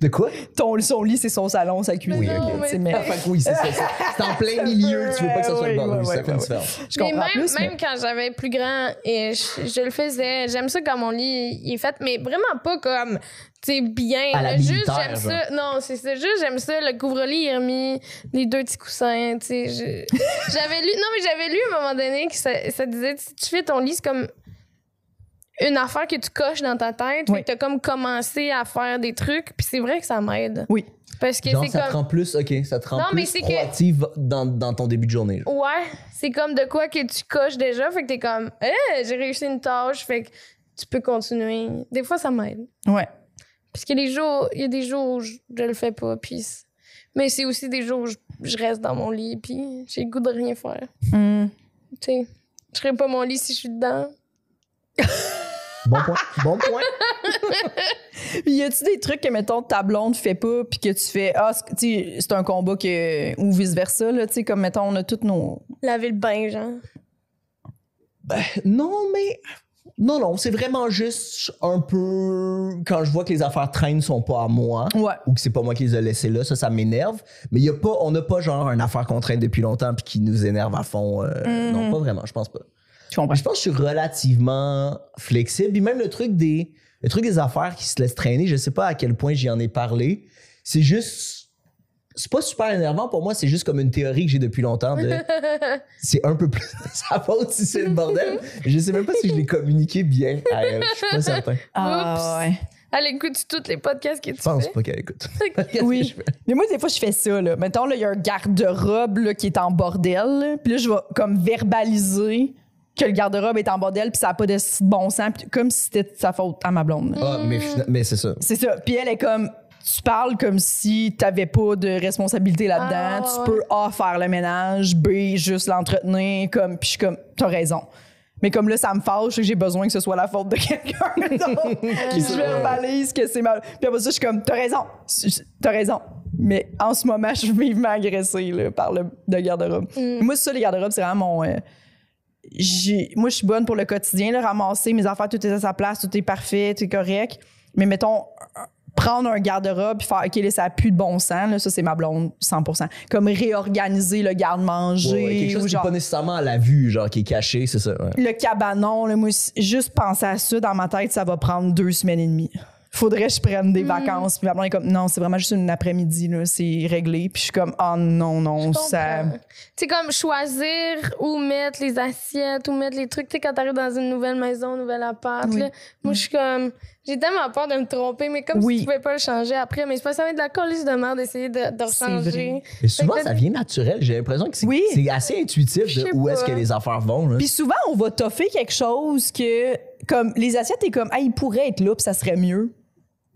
De quoi? Ton, son lit, c'est son salon, sa cuisine. Oui, ok. mais- mais- Ah, oui, c'est ça. C'est c'est en plein milieu, tu veux pas que ça soit le Oui, bordel. ça fait une différence. Je Mais comprends même, plus. mais- même quand j'avais plus grand, et je, je le faisais. J'aime ça quand mon lit il est fait, mais vraiment pas comme, tu sais, bien. À la là. Juste, j'aime ça. Non, c'est ça. Juste, j'aime ça. Le couvre-lit, il est remis, les deux petits coussins, tu sais. je- (laughs) J'avais lu, non, mais j'avais lu à un moment donné que ça, ça disait, si tu fais ton lit, c'est comme une affaire que tu coches dans ta tête. Oui. Fait que t'as comme commencé à faire des trucs, puis c'est vrai que ça m'aide. Oui. Parce que Genre, c'est ça te comme. rend plus, ok, ça te rend Non, mais plus c'est que- proactive dans, dans ton début de journée. genre. Ouais, c'est comme de quoi que tu coches déjà, fait que t'es comme, eh, j'ai réussi une tâche, fait que tu peux continuer. Des fois, ça m'aide. Ouais. Parce que les jours, il y a des jours où je, je le fais pas, puis c'est- mais c'est aussi des jours où je, je reste dans mon lit, puis j'ai le goût de rien faire. Hmm. Tu sais, je ferais pas mon lit si je suis dedans. (laughs) Bon point. Bon point. (laughs) Puis y a-tu des trucs que, mettons, ta blonde fait pas, puis que tu fais, ah, c'est- tu sais, c'est un combat que, ou vice-versa, là, tu sais, comme, mettons, on a toutes nos. Laver le bain, genre. Non, mais. Non, non, c'est vraiment juste un peu. Quand je vois que les affaires traînent sont pas à moi. Ouais. Ou que c'est pas moi qui les ai laissées là, ça, ça m'énerve. Mais y a pas, on n'a pas genre une affaire qu'on traîne depuis longtemps puis qui nous énerve à fond. euh. Non, pas vraiment, je pense pas. Tu comprends? Mais je pense que je suis relativement flexible. Puis même le truc des, le truc des affaires qui se laissent traîner, je sais pas à quel point j'y en ai parlé. C'est juste. C'est pas super énervant pour moi, c'est juste comme une théorie que j'ai depuis longtemps. De, (laughs) c'est un peu plus sa faute si c'est le bordel. (laughs) Je sais même pas si je l'ai communiqué bien à elle. Je suis pas (laughs) certain. Ah, ouais. Elle écoute toutes les podcasts que tu Je pense fais. pas qu'elle écoute. Oui. Je fais? Mais moi, des fois, je fais ça, là. Mettons, là, il y a un garde-robe, là, qui est en bordel. Puis là, je vais, comme, verbaliser que le garde-robe est en bordel, puis ça n'a pas de bon sens, comme si c'était de sa faute à ma blonde. Ah, mais, fina- mais c'est ça. C'est ça. Puis elle est comme, tu parles comme si t'avais pas de responsabilité là-dedans. Ah, tu peux A, faire le ménage, B, juste l'entretenir, comme, puis je suis comme, t'as raison. Mais comme là, ça me fâche, que j'ai besoin que ce soit la faute de quelqu'un. Donc, (laughs) je verbalise que c'est mal. Puis après ça, je suis comme, t'as raison, t'as raison. Mais en ce moment, (laughs) je suis vivement agressée là, par le, garde-robe. Moi, c'est ça, les garde-robes, c'est vraiment mon. euh, moi, je suis bonne pour le quotidien, là, ramasser mes affaires, tout est à sa place, tout est parfait, tout est correct. Mais mettons, prendre un garde-robe puis faire OK, là, ça plus de bon sens, là, ça, c'est ma blonde, 100% Comme réorganiser le garde-manger. Ouais, ouais, quelque chose ou qui n'est pas nécessairement à la vue, genre qui est caché, c'est ça. ouais. le cabanon, là, moi, juste penser à ça dans ma tête, ça va prendre deux semaines et demie. Faudrait que je prenne des vacances. Puis ma blonde est comme, non, c'est vraiment juste une après-midi, là, c'est réglé. Puis je suis comme, oh non, non, ça. Tu sais, comme choisir où mettre les assiettes, où mettre les trucs. Tu sais, quand t'arrives dans une nouvelle maison, nouvel appart, Oui. là, moi, je suis comme. J'ai tellement peur de me tromper, mais comme Oui. si tu pouvais pas le changer après. Mais c'est pas ça va être de la colise de merde d'essayer de, de C'est rechanger. vrai. Mais souvent, ça vient naturel. J'ai l'impression que c'est Oui. c'est assez intuitif Je de où est-ce que les affaires vont. là. Puis souvent, on va toffer quelque chose que, comme, les assiettes, t'es comme, ah, il pourrait être là, puis ça serait mieux.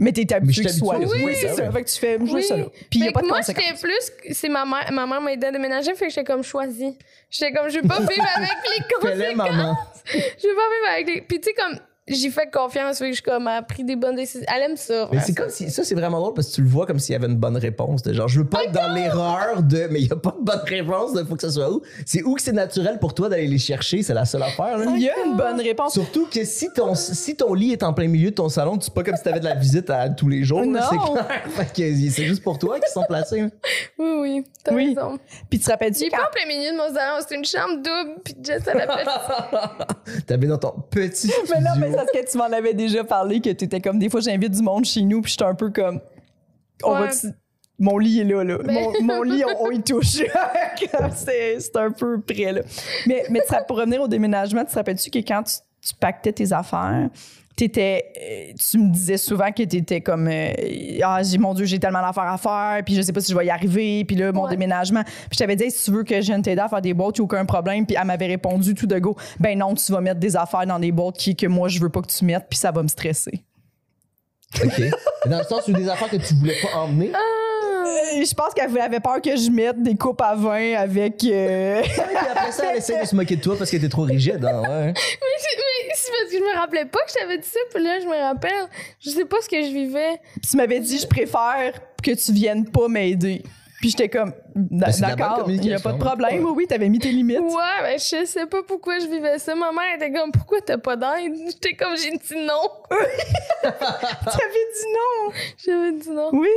Mais t'es habitué que soit là. Oui, oui, c'est ça, ça. Fait que tu fais juste Oui. ça là. Puis il y a pas de moi, conséquences. j'étais plus. C'est ma mère, ma mère m'aidait à déménager, fait que j'étais comme choisie. J'étais comme, je veux pas vivre avec les (laughs) conséquences. maman. Je veux pas vivre avec les. Puis tu sais, comme, j'ai fait confiance, que je suis comme, a pris des bonnes décisions. Elle aime ça. Mais c'est comme si ça c'est vraiment drôle parce que tu le vois comme s'il y avait une bonne réponse de genre je veux pas être dans l'erreur de mais il y a pas de bonne réponse il faut que ça soit où c'est où que c'est naturel pour toi d'aller les chercher c'est la seule affaire là. Il y a une bonne réponse. Surtout que si ton si ton lit est en plein milieu de ton salon c'est pas comme si t'avais de la visite à tous les jours c'est clair (laughs) fait que c'est juste pour toi qu'ils sont placés hein. (laughs) Oui, oui, t'as Oui. raison. Puis tu te rappelles-tu quand- pas en plein milieu de mon salon, c'est une chambre double, puis Jess, elle appelle (laughs) t'avais dans ton petit studio Mais non, mais serait que tu m'en avais déjà parlé, que t'étais comme, des fois, j'invite du monde chez nous, puis j'étais un peu comme, on Ouais. va mon lit est là, là. Mon, mon lit, on, on y touche. (laughs) C'est un peu près, là. Mais, mais tu pour revenir au déménagement, tu te rappelles-tu que quand tu, tu pactais tes affaires, t'étais, euh, tu me disais souvent que t'étais comme, euh, ah, j'ai, mon Dieu, j'ai tellement d'affaires à faire, puis je sais pas si je vais y arriver, puis là, mon Ouais. déménagement. Puis je t'avais dit, si tu veux que je vienne t'aider à faire des boîtes, il n'y a aucun problème. Puis elle m'avait répondu tout de go, ben non, tu vas mettre des affaires dans des boîtes qui, que moi, je veux pas que tu mettes, puis ça va me stresser. ok dans le sens où des affaires que tu voulais pas emmener? Euh, je pense qu'elle avait peur que je mette des coupes à vin avec. euh, puis après ça elle (laughs) essaie de se moquer de toi parce que t'es trop rigide hein, ouais. (laughs) Mais c'est parce que je me rappelais pas que je t'avais dit ça, puis là, je me rappelle. Je sais pas ce que je vivais. tu m'avais dit, je préfère que tu viennes pas m'aider. Puis j'étais comme, Ben, d'accord, il n'y a pas de problème. Oui, oui, t'avais mis tes limites. Ouais, mais je sais pas pourquoi je vivais ça. Ma mère était comme, pourquoi t'as pas d'aide? J'étais comme, j'ai dit non. (laughs) T'avais dit non. J'avais dit non. Oui.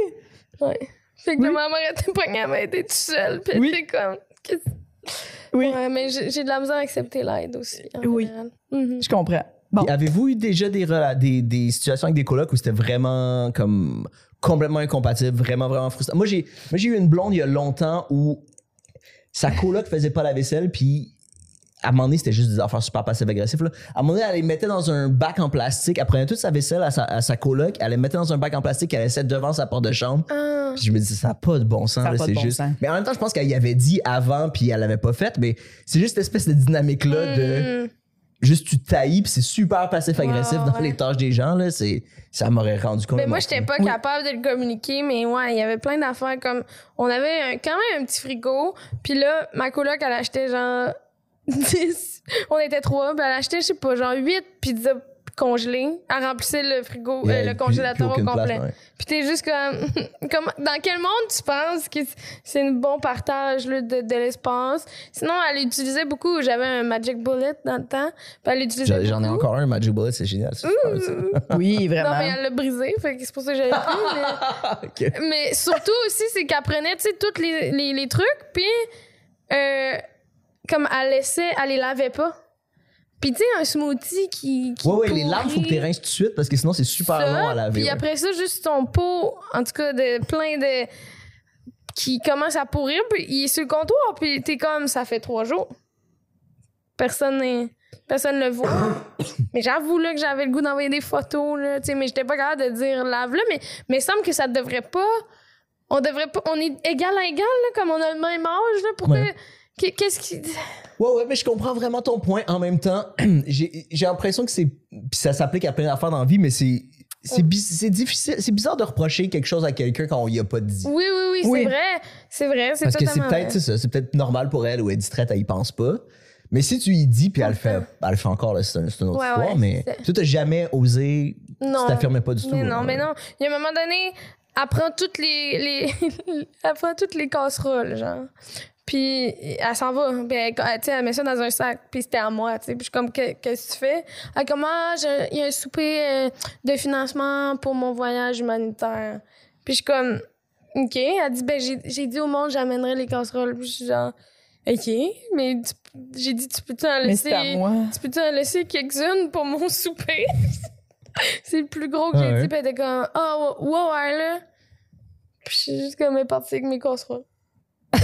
Ouais. Fait que Oui. ma mère était pognée à m'aider toute seule. Puis elle Oui. était comme, Oui, Ouais, mais j'ai de la misère à accepter l'aide aussi. en Oui. Mhm. je comprends. Bon. Avez-vous eu déjà des, des, des situations avec des colocs où c'était vraiment comme complètement incompatible, vraiment, vraiment frustrant? Moi, j'ai moi, j'ai eu une blonde il y a longtemps où sa coloc faisait pas la vaisselle, puis à un moment donné, c'était juste des affaires super passives-agressives. là. À un moment donné, elle les mettait dans un bac en plastique. Elle prenait toute sa vaisselle à sa, à sa coloc, elle les mettait dans un bac en plastique, elle laissait devant sa porte de chambre. Ah. Puis je me dis, ça n'a pas de bon sens, Ça là, pas de c'est bon juste. sens. Mais en même temps, je pense qu'elle y avait dit avant, puis elle l'avait pas fait, mais c'est juste cette espèce de dynamique-là de Mhm. juste tu taillis puis c'est super passif agressif dans ouais. les tâches des gens là c'est ça m'aurait rendu compte Ben moi, j'étais pas capable de le communiquer, mais ouais, il y avait plein d'affaires comme. On avait un- quand même un petit frigo, puis là, ma coloc, elle achetait genre 10. On était trois, puis elle achetait, je sais pas, genre 8 pizzas congelées. Elle remplissait le frigo, euh, le congélateur au complet. Puis t'es juste comme, (laughs) comme. Dans quel monde tu penses que c'est un bon partage là, de, de l'espace? Sinon, elle utilisait beaucoup. J'avais un Magic Bullet dans le temps. Puis elle utilisait. j'en ai encore un Magic Bullet c'est génial. (laughs) Oui, Non, vraiment. mais elle l'a brisé, c'est pour ça que j'avais plus. (laughs) mais... Mais surtout aussi, c'est qu'elle prenait, tu sais, tous les, les, les trucs, puis euh, comme elle laissait, elle les lavait pas. Puis tu sais, un smoothie qui. qui ouais ouais les larmes faut que tu rinces tout de suite parce que sinon c'est super ça, long à laver Puis ouais. après ça, juste ton pot, en tout cas, de plein de. qui commence à pourrir, puis il est sur le comptoir, puis t'es comme, ça fait trois jours. Personne n'est. Personne le voit. (coughs) mais j'avoue là que j'avais le goût d'envoyer des photos, là, tu sais, mais j'étais pas capable de dire lave-le, mais, il semble que ça devrait pas. On devrait pas. On est égal à égal, là, comme on a le même âge, là. Ouais. qu'est- Qu'est-ce qui. ouais ouais mais je comprends vraiment ton point en même temps (clears throat) j'ai l'impression que c'est puis ça s'applique à plein d'affaires dans la vie mais c'est c'est difficile c'est bizarre de reprocher quelque chose à quelqu'un quand on y a pas dit Oui, oui, oui, Oui. c'est vrai. C'est vrai, c'est parce que c'est peut-être ça c'est peut-être normal pour elle ou elle est distraite elle y pense pas mais si tu y dis puis elle le fait elle le fait encore c'est un- c'est une autre Ouais, histoire ouais, mais tu t'as jamais osé Non. tu t'affirmais pas du tout Mais là. non, mais non. Il y a un moment donné, elle prend toutes les, les (laughs) elle prend toutes les casseroles, genre. Puis elle s'en va. Puis elle, elle, elle met ça dans un sac. Puis c'était à moi, tu sais. Puis je suis comme, Que- qu'est-ce que tu fais? Elle comme, ah, il y a un souper euh, de financement pour mon voyage humanitaire. Puis je suis comme, OK. Elle dit, ben, j'ai dit au monde, j'amènerai les casseroles. Puis je suis genre, OK. Mais j'ai dit, tu peux-tu en à laisser... moi. Tu peux-tu en laisser quelques-unes pour mon (laughs) souper? (laughs) c'est le plus gros que Ah j'ai ouais. dit. Puis elle était comme, ouais, ouais, là. Puis je suis juste comme, elle est partie avec mes casseroles. (laughs)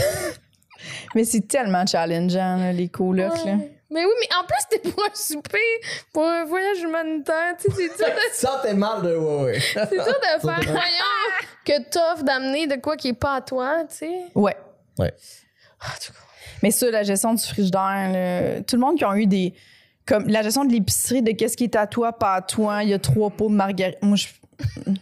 Mais c'est tellement challengeant, là, les colocs. là. Mais oui, mais en plus, c'était pour un souper, pour un voyage humanitaire. Tu sais, c'est dur de, (laughs) Tu sentais mal de ouais ouais c'est dur de (laughs) faire voyons que t'offres d'amener de quoi qui est pas à toi, tu sais. Ouais. Ouais. Ah, en tout cas. Mais ça, la gestion du frigidaire, là, tout le monde qui a eu des. Comme la gestion de l'épicerie, de qu'est-ce qui est à toi, pas à toi. Il y a trois pots de margarine. Moi, je. Tu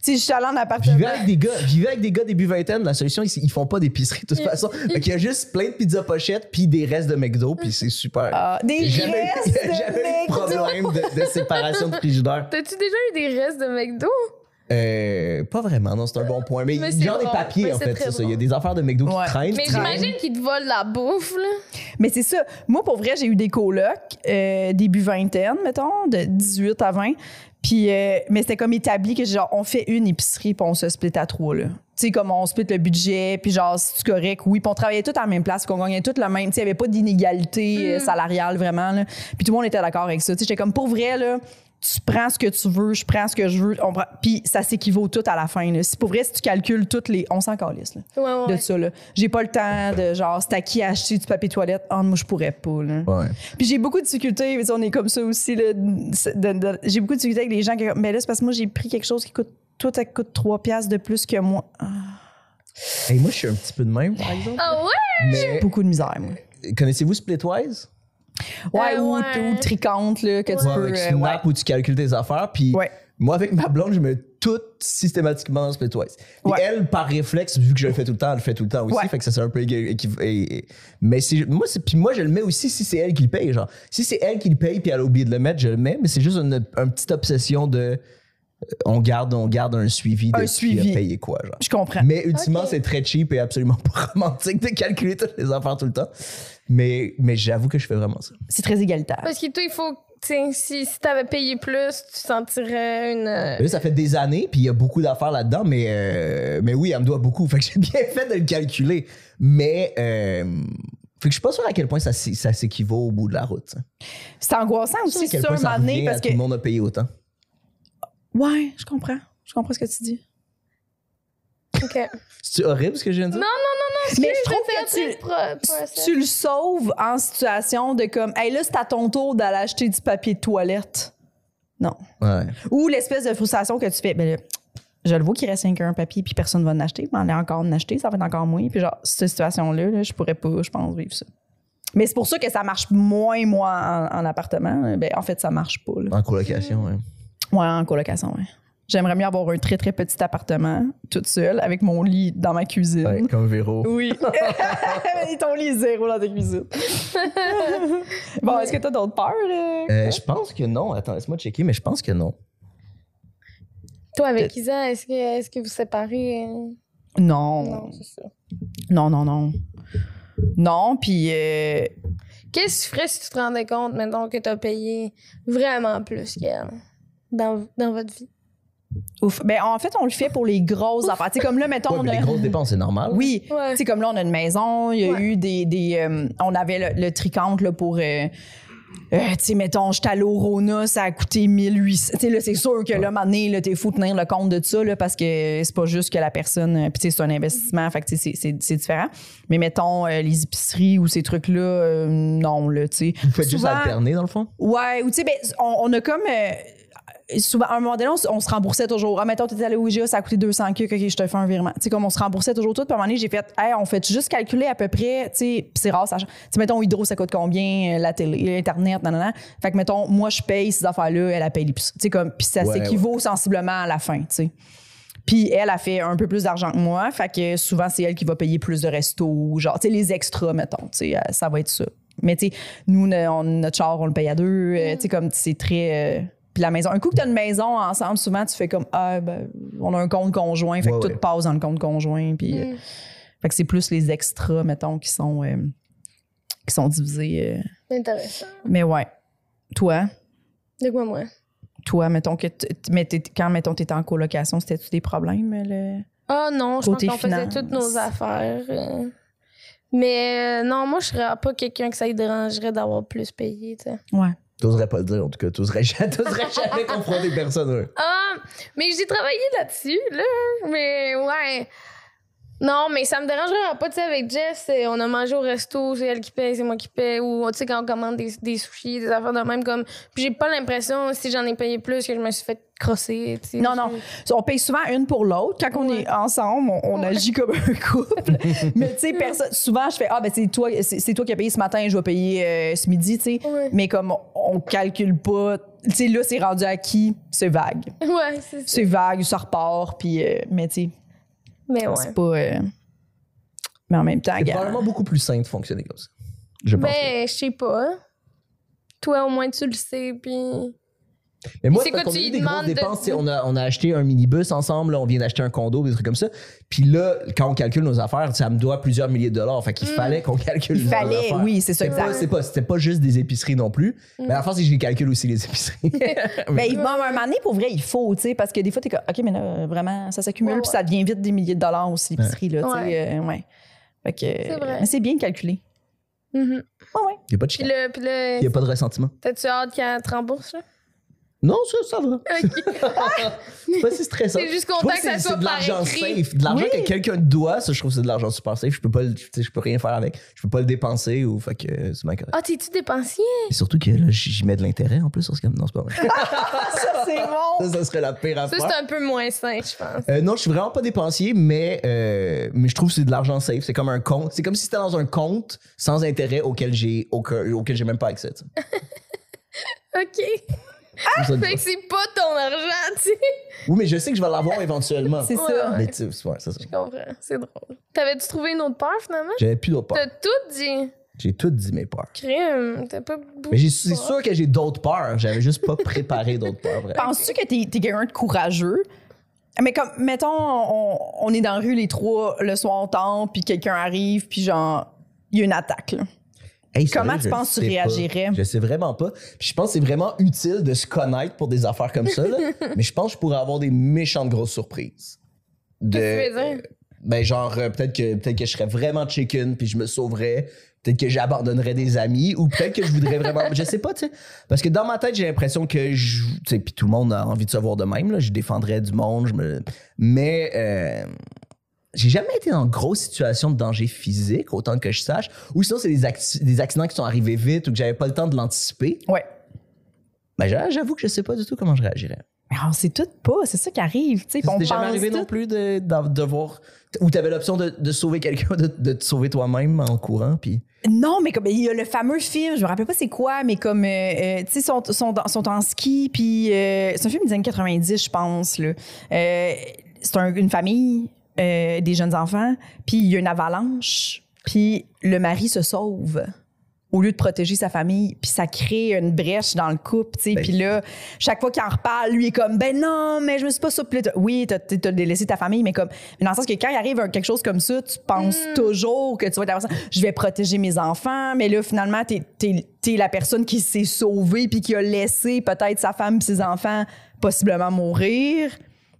sais, je suis allée en appartement. Vivez avec des gars, vivez avec des gars début vingtaine, la solution, ils, ils font pas d'épicerie de toute Il- façon. il- Fait qu'il y a juste plein de pizza pochettes puis des restes de McDo puis c'est super. Ah, des jamais restes il y a de jamais eu de problème de, de séparation de frigidaire. T'as-tu déjà eu des restes de McDo? Euh, pas vraiment, non, c'est un bon point. Mais, Mais genre des papiers, Mais en fait, c'est ça. Il y a des affaires de McDo Ouais. qui traînent. Mais j'imagine qu'ils te volent la bouffe, là. Mais c'est ça. Moi, pour vrai, j'ai eu des colocs, euh, début vingtaine, mettons, de 18 à 20. Puis, euh, mais c'était comme établi que, genre, on fait une épicerie, puis on se split à trois, là. Tu sais, comme on split le budget, puis genre, si tu correct, oui. Puis on travaillait tous à la même place, qu'on gagnait tous le même. Tu sais, il n'y avait pas d'inégalité euh, salariale, vraiment, là. Puis tout le monde était d'accord avec ça. Tu sais, j'étais comme, pour vrai, là, tu prends ce que tu veux, je prends ce que je veux. On prend... Puis ça s'équivaut tout à la fin, là. Si pour vrai, si tu calcules toutes les... On s'en calisse, là Ouais, ouais. de ça. là. J'ai pas le temps de genre, c'est à qui acheter du papier toilette? Ah, moi, je pourrais pas. Là. Ouais. Puis j'ai beaucoup de difficultés, on est comme ça aussi. Là, de- de- j'ai beaucoup de difficultés avec les gens qui. Mais là, c'est parce que moi, j'ai pris quelque chose qui coûte. Toi, ça coûte 3 piastres de plus que moi. Ah, Hey, moi, je suis un petit peu de même, par exemple. Ah ouais? Mais beaucoup de misère, moi. connaissez-vous Splitwise? Ouais, Euh, ou, ouais. ou tricante, là, que tu Ouais, peux. avec euh, Snap où tu calcules tes affaires. Puis Ouais. moi, avec ma blonde, je mets tout systématiquement dans Splitwise. Et Ouais. elle, par réflexe, vu que je le fais tout le temps, elle le fait tout le temps aussi. Ouais. Fait que ça c'est un peu Mais moi, puis moi, je le mets aussi si c'est elle qui le paye. Genre, si c'est elle qui le paye puis elle a oublié de le mettre, je le mets. Mais c'est juste une, une petite obsession de on garde, on garde un suivi de Un qui suivi. a payé quoi, genre. Je comprends. Mais ultimement, c'est très cheap et absolument (laughs) pas romantique de calculer toutes les affaires tout le temps. Mais, mais j'avoue que je fais vraiment ça. C'est très égalitaire. Parce que toi, il faut. tu sais, Si, si t'avais payé plus, tu sentirais une. euh, Là, ça fait des années, puis il y a beaucoup d'affaires là-dedans, mais, euh, mais oui, elle me doit beaucoup. (laughs) Fait que j'ai bien fait de le calculer. Mais, euh, fait que je suis pas sûr à quel point ça, ça s'équivaut au bout de la route. C'est angoissant aussi à quel sur point un ça moment donné parce à que. tout le monde a payé autant. Ouais, je comprends. Je comprends ce que tu dis. OK. C'est horrible ce que je viens de dire? Non, Mais je trouve que tu, process. tu le sauves en situation de comme, hey là, c'est à ton tour d'aller acheter du papier de toilette. Non. Ouais. Ou l'espèce de frustration que tu fais, ben là, je le vois qu'il reste 5 un papier puis personne ne va en acheter, mais on est encore en acheter, ça va être encore moins. Puis genre, cette situation-là, là, je pourrais pas, je pense, vivre ça. Mais c'est pour ça que ça marche moins, moi, en, en appartement. Ben, en fait, ça marche pas. Là. En colocation, ouais. Ouais, en colocation, ouais. J'aimerais mieux avoir un très, très petit appartement, toute seule, avec mon lit dans ma cuisine. Ouais, comme Véro. Oui. (laughs) Et ton lit est zéro dans ta cuisine. (laughs) bon, est-ce que t'as d'autres peurs? euh? Euh, je pense que non. Attends, laisse-moi checker, mais je pense que non. Toi, avec Isa, est-ce que, est que vous séparez? euh? Non. Non, c'est ça. Non, non, non. Non, puis euh, Qu'est-ce que tu ferais si tu te rendais compte, maintenant que t'as payé vraiment plus qu'elle? Dans, dans votre vie? ouf. Ben, en fait, on le fait pour les grosses affaires. Tu sais, comme là, mettons, Ouais, a... les grosses dépenses, c'est normal. Oui. Ouais. Tu sais, comme là, on a une maison, il y a Ouais. eu des. des euh, on avait le, le tricompte là, pour. euh, euh, tu sais, mettons, j'étais allée au Rona, ça a coûté 1800. Tu sais, là, c'est sûr que là, maintenant, là, t'es fou de tenir le compte de ça, là, parce que c'est pas juste que la personne. euh, Puis, tu sais, c'est un investissement, fait que, tu sais, c'est- c'est c'est différent. Mais mettons, euh, les épiceries ou ces trucs-là, euh, non, là, tu sais. Vous faites juste Souvent- alterner, dans le fond? Ouais, ou tu sais, ben, on, on a comme. Souvent, à un moment donné, on, se remboursait toujours. Ah, mettons, t'étais allé au IGA, ça a coûté 200 que, ok, je te fais un virement. Tu sais, comme on se remboursait toujours tout. Puis à un moment donné, j'ai fait, hey, on fait juste calculer à peu près, tu sais, puis c'est rare, ça. Tu sais, mettons, Hydro, ça coûte combien, euh, la télé, Internet, nanana. Fait que, mettons, moi, je paye ces affaires-là, elle, a paye l'épicerie. Tu sais, comme, puis ça Ouais, s'équivaut sensiblement à la fin, tu sais. Puis elle a fait un peu plus d'argent que moi, fait que souvent c'est elle qui va payer plus de resto, genre tu sais les extras mettons, tu sais euh, ça va être ça. Mais tu sais nous on- notre char on le paye à deux, euh, tu sais comme c'est très euh, puis la maison, un coup que tu as une maison ensemble, souvent tu fais comme ah ben on a un compte conjoint, fait Ouais, que ouais. tout passe dans le compte conjoint puis euh, Mm. fait que c'est plus les extras mettons qui sont euh, qui sont divisés euh. Intéressant. mais ouais. Toi, De quoi, moi? toi mettons que mais quand mettons t'étais en colocation, c'était-tu des problèmes le Ah non, je pense qu'on faisait toutes nos affaires. euh. Mais euh, non, moi, je serais pas quelqu'un que ça lui dérangerait d'avoir plus payé, tu sais. Ouais. T'oserais pas le dire, en tout cas. T'oserais jamais, (laughs) jamais confronter personne. Ah, mais j'ai travaillé là-dessus, là. Mais ouais. Non, mais ça me dérangerait pas, tu sais, avec Jess, c'est- on a mangé au resto, c'est elle qui paye, c'est moi qui paye. Ou, tu sais, quand on commande des, des sushis, des affaires de même, comme. Puis j'ai pas l'impression, si j'en ai payé plus, que je me suis fait crosser, tu sais. Non, non. On paye souvent une pour l'autre. Quand on est ensemble, on, on agit comme un (laughs) couple. Mais tu sais, personne. Souvent, je fais Ah, ben c'est toi, c'est, toi qui as payé ce matin, je vais payer euh, ce midi, tu sais. Ouais. Mais comme on, on calcule pas. Tu sais, là, c'est rendu à qui? C'est vague. Ouais, c'est ça. C'est vague, ça repart. Puis, euh, mais tu sais, Mais ouais. c'est pas. euh, Mais en même temps, C'est gars, probablement beaucoup plus simple de fonctionner comme ça. Je pense. Ben, je sais pas. Toi, au moins, tu le sais, puis. Mais moi, c'est quoi, qu'on a tu eu lui des grosses de- dépenses? On, a, on a acheté un minibus ensemble, là, on vient d'acheter un condo, des trucs comme ça. Puis là, quand on calcule nos affaires, ça me doit plusieurs milliers de dollars. Fait qu'il fallait qu'on (laughs) calcule il nos fallait, affaires. oui, c'est ça, C'était pas, exact. c'est pas, c'était pas juste des épiceries non plus. Mm. Mais à la fin, c'est que je les calcule aussi, les épiceries. (laughs) (laughs) Ben, il- bon, à un moment donné, pour vrai, il faut, tu sais, parce que des fois, t'es comme, OK, mais là, vraiment, ça s'accumule, Ouais, puis ça devient vite des milliers de dollars aussi, l'épicerie, là, tu sais. Ouais. euh, ouais. Fait que. C'est mais bien calculé. Mhm. Ouais, ouais. Il n'y a pas de chien. Il n'y a pas de ressentiment. t'as-tu hâte qu'elle te rembourse, là? Non, ça, ça va. Ok. (laughs) C'est pas si stressant. T'es juste content que ça c'est- soit C'est de l'argent safe. De l'argent Oui. que quelqu'un doit, ça, je trouve que c'est de l'argent super safe. Je peux pas, le- je peux rien faire avec. Je peux pas le dépenser ou fait que euh, c'est correct. Ah, t'es-tu dépensier? Et surtout que là, j'y mets de l'intérêt en plus sur ce cam. Non, c'est pas vrai. (laughs) Ça, c'est (laughs) bon. ça, ça serait la pire Ça, affaire. c'est un peu moins sain, je pense. Euh, non, je suis vraiment pas dépensier, mais, euh, mais je trouve que c'est de l'argent safe. C'est comme un compte. C'est comme si c'était dans un compte sans intérêt auquel j'ai aucun, auquel j'ai même pas accès. OK. Ça, Fait que c'est pas ton argent, tu sais. Oui, mais je sais que je vais l'avoir éventuellement. C'est ça. Mais tu sais, ouais, c'est ça. Je comprends. C'est drôle. T'avais-tu trouvé une autre peur, finalement? J'avais plus d'autres T'as peurs. tout dit. J'ai tout dit mes peurs. Crime, t'as pas beaucoup. Mais j'ai- c'est sûr que j'ai d'autres peurs. J'avais juste pas préparé d'autres peurs. vraiment. Penses-tu que t'es es quelqu'un de courageux? Mais comme, mettons, on, on est dans la rue les trois, le soir on tente, puis quelqu'un arrive, puis genre, il y a une attaque. là. Hey, Comment sérieux, tu penses que tu sais pas. réagirais? Je sais vraiment pas. Puis je pense que c'est vraiment utile de se connaître pour des affaires comme ça. là. (laughs) Mais je pense que je pourrais avoir des méchantes grosses surprises. De, dire? Ben genre, euh, peut-être que, peut que je serais vraiment chicken puis je me sauverais. Peut-être que j'abandonnerais des amis ou peut-être que je voudrais vraiment. (laughs) Je sais pas, tu sais. Parce que dans ma tête, j'ai l'impression que je. Tu sais, puis tout le monde a envie de se voir de même. Là. Je défendrais du monde. Je me... Mais. euh, j'ai jamais été en grosse situation de danger physique, autant que je sache. Ou sinon, c'est des, acci- des accidents qui sont arrivés vite ou que j'avais pas le temps de l'anticiper. Ouais. Ben, j'a- j'avoue que je sais pas du tout comment je réagirais. Mais on sait tout pas, c'est ça qui arrive. tu C'était jamais arrivé tout. non plus de, de, de voir. Ou t'avais l'option de, de sauver quelqu'un, de, de te sauver toi-même en courant, puis. Non, mais comme il y a le fameux film, je me rappelle pas c'est quoi, mais comme, euh, euh, tu sais, sont, sont, sont en ski, puis euh, c'est un film des années 90, je pense. là. Euh, c'est un- une famille, euh, des jeunes enfants, puis il y a une avalanche, puis le mari se sauve au lieu de protéger sa famille, puis ça crée une brèche dans le couple, tu sais. Ben. Puis là, chaque fois qu'il en reparle, lui est comme, ben non, mais je me suis pas t'as- Oui, t'as t'as délaissé ta famille, mais comme, mais dans le sens que quand il arrive quelque chose comme ça, tu penses toujours que tu vas être la personne, je vais protéger mes enfants, mais là, finalement, t'es es, la personne qui s'est sauvée puis qui a laissé peut-être sa femme et ses enfants possiblement mourir.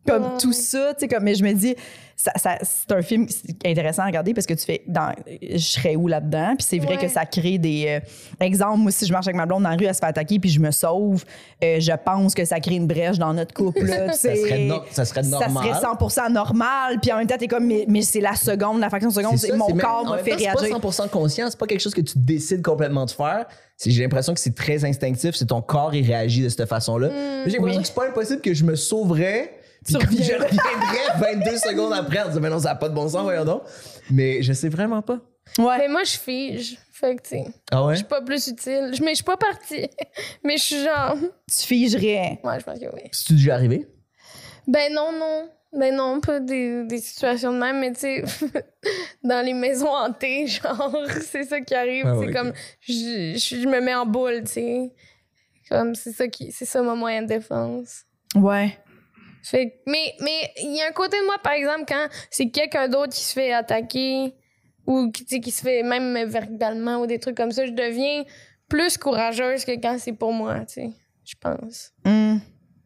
Comme Ouais. tout ça, tu sais, comme, mais je me dis, ça, ça- c'est un film intéressant à regarder parce que tu fais, dans, je serais où là-dedans? Puis c'est vrai Ouais. que ça crée des. euh, exemple, moi, si je marche avec ma blonde dans la rue, elle se fait attaquer puis je me sauve, euh, je pense que ça crée une brèche dans notre couple. là, (laughs) Ça serait, no- ça serait normal. Ça serait 100 normal. Puis en même temps, t'es comme, mais, mais c'est la seconde, la fraction de seconde, c'est mon corps m'a fait temps, réagir. C'est pas 100% conscient, c'est pas quelque chose que tu décides complètement de faire. J'ai l'impression que c'est très instinctif, c'est ton corps il réagit de cette façon-là. Mais J'ai l'impression oui. que c'est pas impossible que je me sauverais. Puis comme je reviendrais 22 secondes après en disant, mais non, ça n'a pas de bon sens, voyons donc. Mais je sais vraiment pas. Ouais. Mais moi, je fige. Fait que, tu sais, Ah ouais? je suis pas plus utile. Je- Mais je suis pas partie. (laughs) Mais je suis genre. Tu figerais. Ouais, je pense que oui. C'est-tu déjà arrivé? Ben non, non. Ben non, pas des, des situations de même, mais tu sais, (laughs) dans les maisons hantées, (laughs) genre, c'est ça qui arrive. Ah c'est comme, je, je, je me mets en boule, tu sais. Comme, c'est ça qui, c'est ça mon moyen de défense. Ouais. Fait mais mais il y a un côté de moi, par exemple, quand c'est quelqu'un d'autre qui se fait attaquer ou qui, qui se fait même verbalement ou des trucs comme ça, je deviens plus courageuse que quand c'est pour moi, tu sais. Je pense. Hum.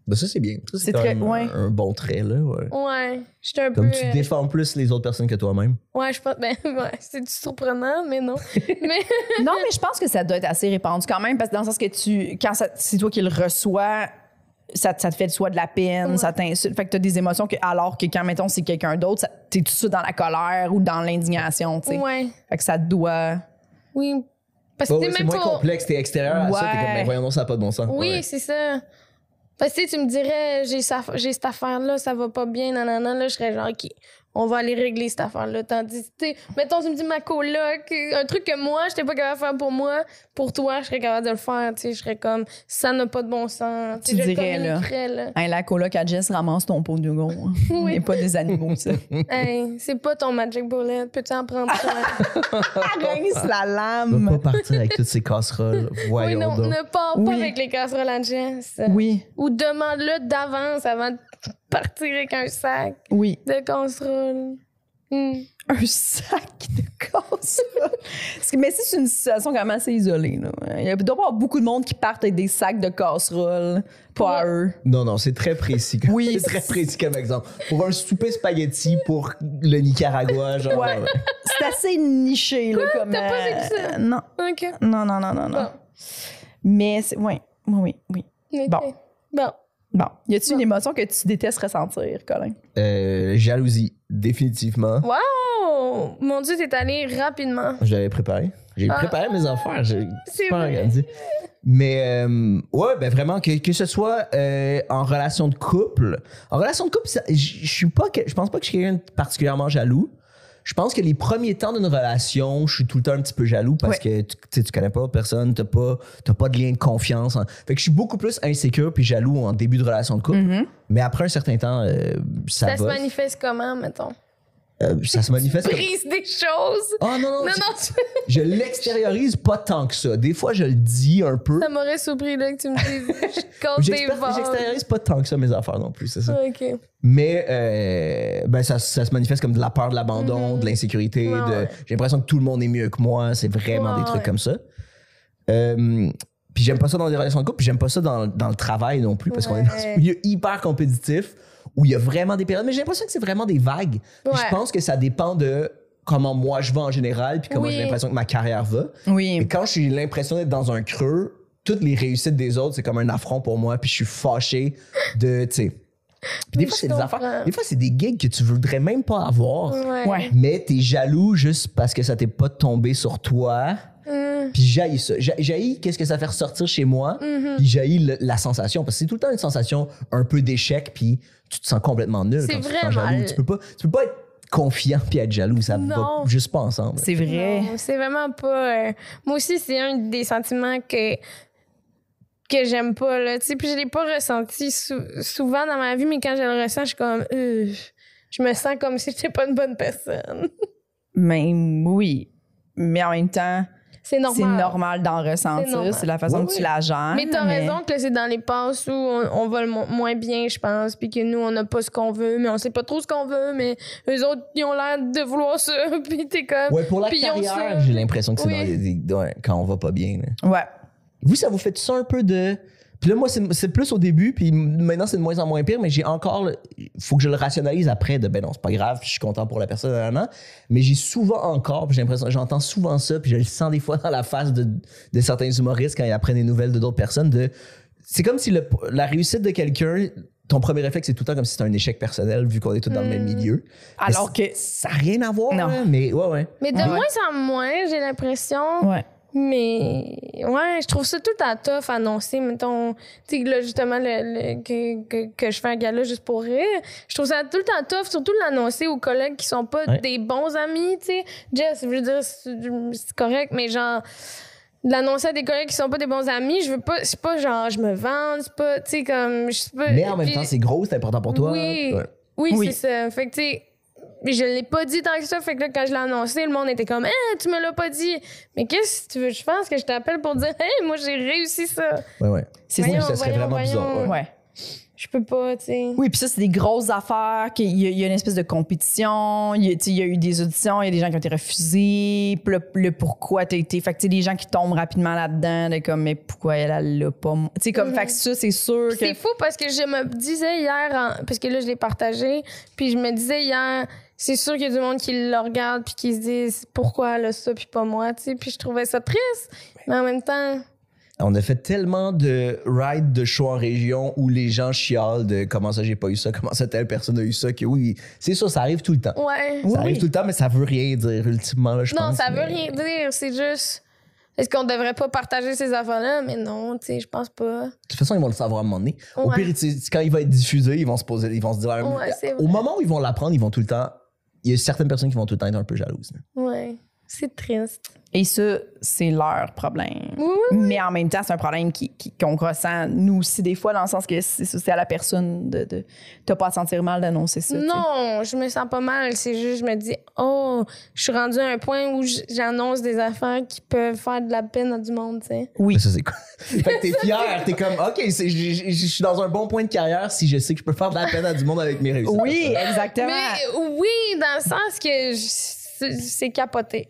Ben ça, c'est bien. Ça, C'est c'est quand très- même ouais. un, un bon trait, là. Ouais. Ouais, j'étais un Comme peu. tu euh, défends plus les autres personnes que toi-même. Ouais, je pense. Ben, (laughs) ouais, c'est surprenant, mais non. (laughs) mais. Non, mais je pense que ça doit être assez répandu quand même, parce que dans le sens que tu, quand c'est toi qui le reçois, ça, te- ça te fait soit de la peine, Ouais. ça t'insulte. Fait que t'as des émotions que, alors que quand, mettons, c'est quelqu'un d'autre, ça- t'es tout de suite dans la colère ou dans l'indignation, tu sais. Ouais. Fait que ça doit. Oui. Parce que ouais, c'est même moins pour- complexe, t'es extérieur à ça, t'es comme, ben voyons, non, ça n'a pas de bon sens. Oui, Ouais. c'est ça. Parce que tu sais, tu me dirais, j'ai j'ai cette affaire-là, ça va pas bien, nanana, là, je serais genre, OK, on va aller régler cette affaire-là. Tandis, tu sais, mettons, tu me dis ma coloc, un truc que moi, j'étais pas capable de faire pour moi, pour toi, je serais capable de le faire, tu sais, je serais comme, ça n'a pas de bon sens. Tu je dirais, là. là. Hein, la coloc à Jess ramasse ton pot de gros. On (laughs) Oui. n'est pas des animaux, ça. (laughs) Hey, c'est pas ton Magic Bullet, peux-tu en prendre soin? (laughs) Rince la lame. pas partir avec toutes ces casseroles. oui, Voyons non, donc. ne pars Oui. pas avec les casseroles à Jess. Oui, Ou demande-le d'avance avant de partir avec un sac oui. de casseroles. Hmm. Un sac de casseroles. Parce que- Mais c'est une situation quand même assez isolée. Là. Il y a- il doit y avoir beaucoup de monde qui partent avec des sacs de casseroles. Pas à eux. Non, non, c'est très précis. comme- Oui. (laughs) C'est très précis comme exemple. Pour un souper spaghetti pour le Nicaragua, genre. Ouais. ouais. C'est assez niché. Là, comme, T'as pas euh, vécu ça? Non, OK. non, non, non, non. non. Bon. Mais c'est. Oui, oui, oui. Bon. Bon. Bon. Y a-tu une émotion que tu détestes ressentir, Colin? Euh, jalousie, définitivement. Wow! Mon Dieu, t'es allé rapidement. Je l'avais préparé. J'ai Ah. préparé mes affaires. J'ai C'est super vrai. organisé. Mais euh, ouais, ben vraiment que, que ce soit euh, en relation de couple. En relation de couple, ça- je je suis pas, que- je pense pas que je suis quelqu'un de particulièrement jaloux. Je pense que les premiers temps d'une relation, je suis tout le temps un petit peu jaloux parce que tu, tu connais pas personne, t'as pas, t'as pas de lien de confiance. hein. Fait que je suis beaucoup plus insécure puis jaloux en début de relation de couple. Mm-hmm. Mais après un certain temps, euh, ça, Ça se manifeste comment, mettons? Euh, ça se manifeste comme. Brise des choses. Oh non, non, Non, c'est- non, je l'extériorise pas tant que ça. Des fois, je le dis un peu. ça m'aurait surpris là, que tu me dises. (laughs) Je des. J'extériorise pas tant que ça mes affaires non plus, c'est ça. Ok. Mais euh, ben ça, ça se manifeste comme de la peur de l'abandon, de l'insécurité. Ouais, de ouais. J'ai l'impression que tout le monde est mieux que moi. C'est vraiment Ouais, des trucs comme ça. Euh, puis j'aime pas ça dans les relations de couple, puis j'aime pas ça dans, dans le travail non plus, parce qu'on est dans un milieu hyper compétitif où il y a vraiment des périodes. Mais j'ai l'impression que c'est vraiment des vagues. Ouais. je pense que ça dépend de comment moi je vais en général, puis comment Oui. j'ai l'impression que ma carrière va. Oui. Et quand j'ai l'impression d'être dans un creux, toutes les réussites des autres, c'est comme un affront pour moi, puis je suis fâché de, tu sais. Puis des fois, c'est des affaires. Des fois, c'est des gigs que tu voudrais même pas avoir. Ouais. mais t'es jaloux juste parce que ça t'est pas tombé sur toi. Mm. Puis j'haïs ça. J'a- J'haïs qu'est-ce que ça fait ressortir chez moi. Mm-hmm. Puis j'haïs le- la sensation. Parce que c'est tout le temps une sensation un peu d'échec, puis tu te sens complètement nul C'est quand tu te sens jaloux. Tu peux pas, tu peux pas être confiant puis être jaloux. Ça va Non. juste pas ensemble. C'est vrai. Non, c'est vraiment pas. euh, Moi aussi, c'est un des sentiments que que j'aime pas là. Tu sais, puis je l'ai pas ressenti sou- souvent dans ma vie, mais quand je le ressens, je suis comme, euh, je me sens comme si j'étais pas une bonne personne. (laughs) Mais oui. Mais en même temps, C'est normal. c'est normal d'en ressentir. C'est la façon Oui, que tu la gères. Mais t'as raison que c'est dans les passes où on, on va le mo- moins bien, je pense, puis que nous, on n'a pas ce qu'on veut, mais on sait pas trop ce qu'on veut, mais eux autres, ils ont l'air de vouloir ça, (laughs) puis t'es comme... Ouais, pour la carrière, j'ai l'impression que c'est Oui. dans les- quand on va pas bien. là. Ouais. Vous, ça vous fait ça un peu de. Puis là, moi, c'est c'est plus au début, puis maintenant, c'est de moins en moins pire, mais j'ai encore. le- faut que je le rationalise après de ben non, c'est pas grave, je suis content pour la personne, nanana. mais j'ai souvent encore, puis j'ai l'impression, j'entends souvent ça, puis je le sens des fois dans la face de, de certains humoristes quand ils apprennent des nouvelles de d'autres personnes. de C'est comme si le- la réussite de quelqu'un. Ton premier réflexe, c'est tout le temps comme si c'était un échec personnel, vu qu'on est tous dans le même milieu. Alors que. Ça n'a rien à voir, Non. hein, mais ouais, ouais. Mais de Ouais. moins en moins, j'ai l'impression... Ouais. Mais ouais, je trouve ça tout à tough annoncer, mettons, tu sais, là, justement, le, le- que, que, que je fais un gala juste pour rire. Je trouve ça tout le temps tough, surtout de l'annoncer aux collègues qui sont pas Ouais. des bons amis, tu sais. Jess, je veux dire, c'est correct, mais genre, de l'annoncer à des collègues qui sont pas des bons amis, je veux pas, c'est pas genre, je me vante, c'est pas, tu sais, comme, je sais pas. Mais en même puis- temps, c'est gros, c'est important pour toi. Oui. Ouais. oui, Oui. c'est ça. Fait que, tu sais, je l'ai pas dit tant que ça. Fait que là, quand je l'ai annoncé, le monde était comme, eh, tu me l'as pas dit. Mais qu'est-ce que tu veux? Je pense que je t'appelle pour dire, hey, moi, j'ai réussi ça. Ouais, ouais. C'est Voyons, ça serait voyons, vraiment bizarre. voyons. ouais. Ouais. Je peux pas, tu sais. Oui, puis ça, c'est des grosses affaires. y Il y, a une espèce de compétition. Il y, a, tu sais, il y a eu des auditions, il y a des gens qui ont été refusés. Le, le pourquoi t'as été. Fait que, tu sais, des gens qui tombent rapidement là-dedans, de comme, mais pourquoi elle, elle l'a pas. Tu sais, comme, fait que ça, c'est sûr que. C'est fou parce que je me disais hier, en- parce que là, je l'ai partagé, puis je me disais hier, c'est sûr qu'il y a du monde qui le regarde puis qui se disent pourquoi elle a ça puis pas moi, tu sais. Puis je trouvais ça triste, mais en même temps, On a fait tellement de rides de show en région où les gens chialent de comment ça j'ai pas eu ça, (laughs) comment ça telle personne a eu ça, que oui, c'est ça, ça arrive tout le temps. ouais. Ça arrive tout le temps, mais ça veut rien dire ultimement, là, je Non, pense. ça veut rien dire. C'est juste. Est-ce qu'on devrait pas partager ces affaires-là? Mais non, tu sais, je pense pas. De toute façon, ils vont le savoir à un moment donné. Au pire, quand il va être diffusé, ils vont se poser, ils vont se dire. Ouais, c'est au moment où ils vont l'apprendre, ils vont tout le temps. Il y a certaines personnes qui vont tout le temps être un peu jalouses. Ouais. C'est triste. Et ça, c'est leur problème. Oui, oui. Mais en même temps, c'est un problème qui- qui- qu'on ressent, nous aussi, des fois, dans le sens que c'est à la personne de. de T'as pas à te sentir mal d'annoncer ça. Non, je me sens pas mal. C'est juste, je me dis, oh, je suis rendue à un point où j'annonce des affaires qui peuvent faire de la peine à du monde, tu sais. Oui. Mais ça, c'est quoi? (laughs) fait que t'es fier, t'es comme, OK, je suis dans un bon point de carrière si je sais que je peux faire de la peine à du monde avec mes réussites. Oui, exactement. Mais oui, dans le sens que je- c'est capoté.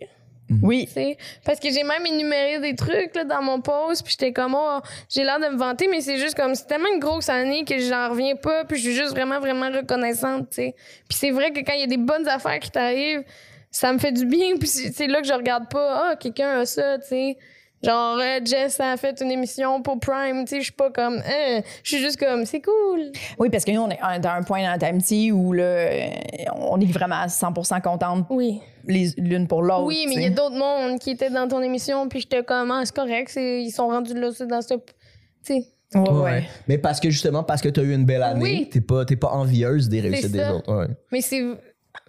Oui. tu sais? Parce que j'ai même énuméré des trucs là, dans mon post, puis j'étais comme, oh, j'ai l'air de me vanter, mais c'est juste comme, c'est tellement une grosse année que j'en reviens pas, puis je suis juste vraiment, vraiment reconnaissante, tu sais. Puis c'est vrai que quand il y a des bonnes affaires qui t'arrivent, ça me fait du bien, (laughs) puis c'est c'est là que je regarde pas, ah, quelqu'un a ça, tu sais. Genre, euh, Jess a fait une émission pour Prime, tu sais, je suis pas comme, hein, je suis juste comme, c'est cool. Oui, parce que nous, on est à un point dans amitié où là, euh, on est vraiment à 100 contentes Oui. les- l'une pour l'autre. Oui, mais tu il y a d'autres mondes qui étaient dans ton émission, puis j'étais comme, ah, c'est correct, c'est- ils sont rendus là, dans ce. Tu sais. Ouais, Ouais. ouais. Mais parce que justement, parce que t'as eu une belle année, Oui. t'es pas, t'es pas envieuse des réussites des autres. Ouais. Mais c'est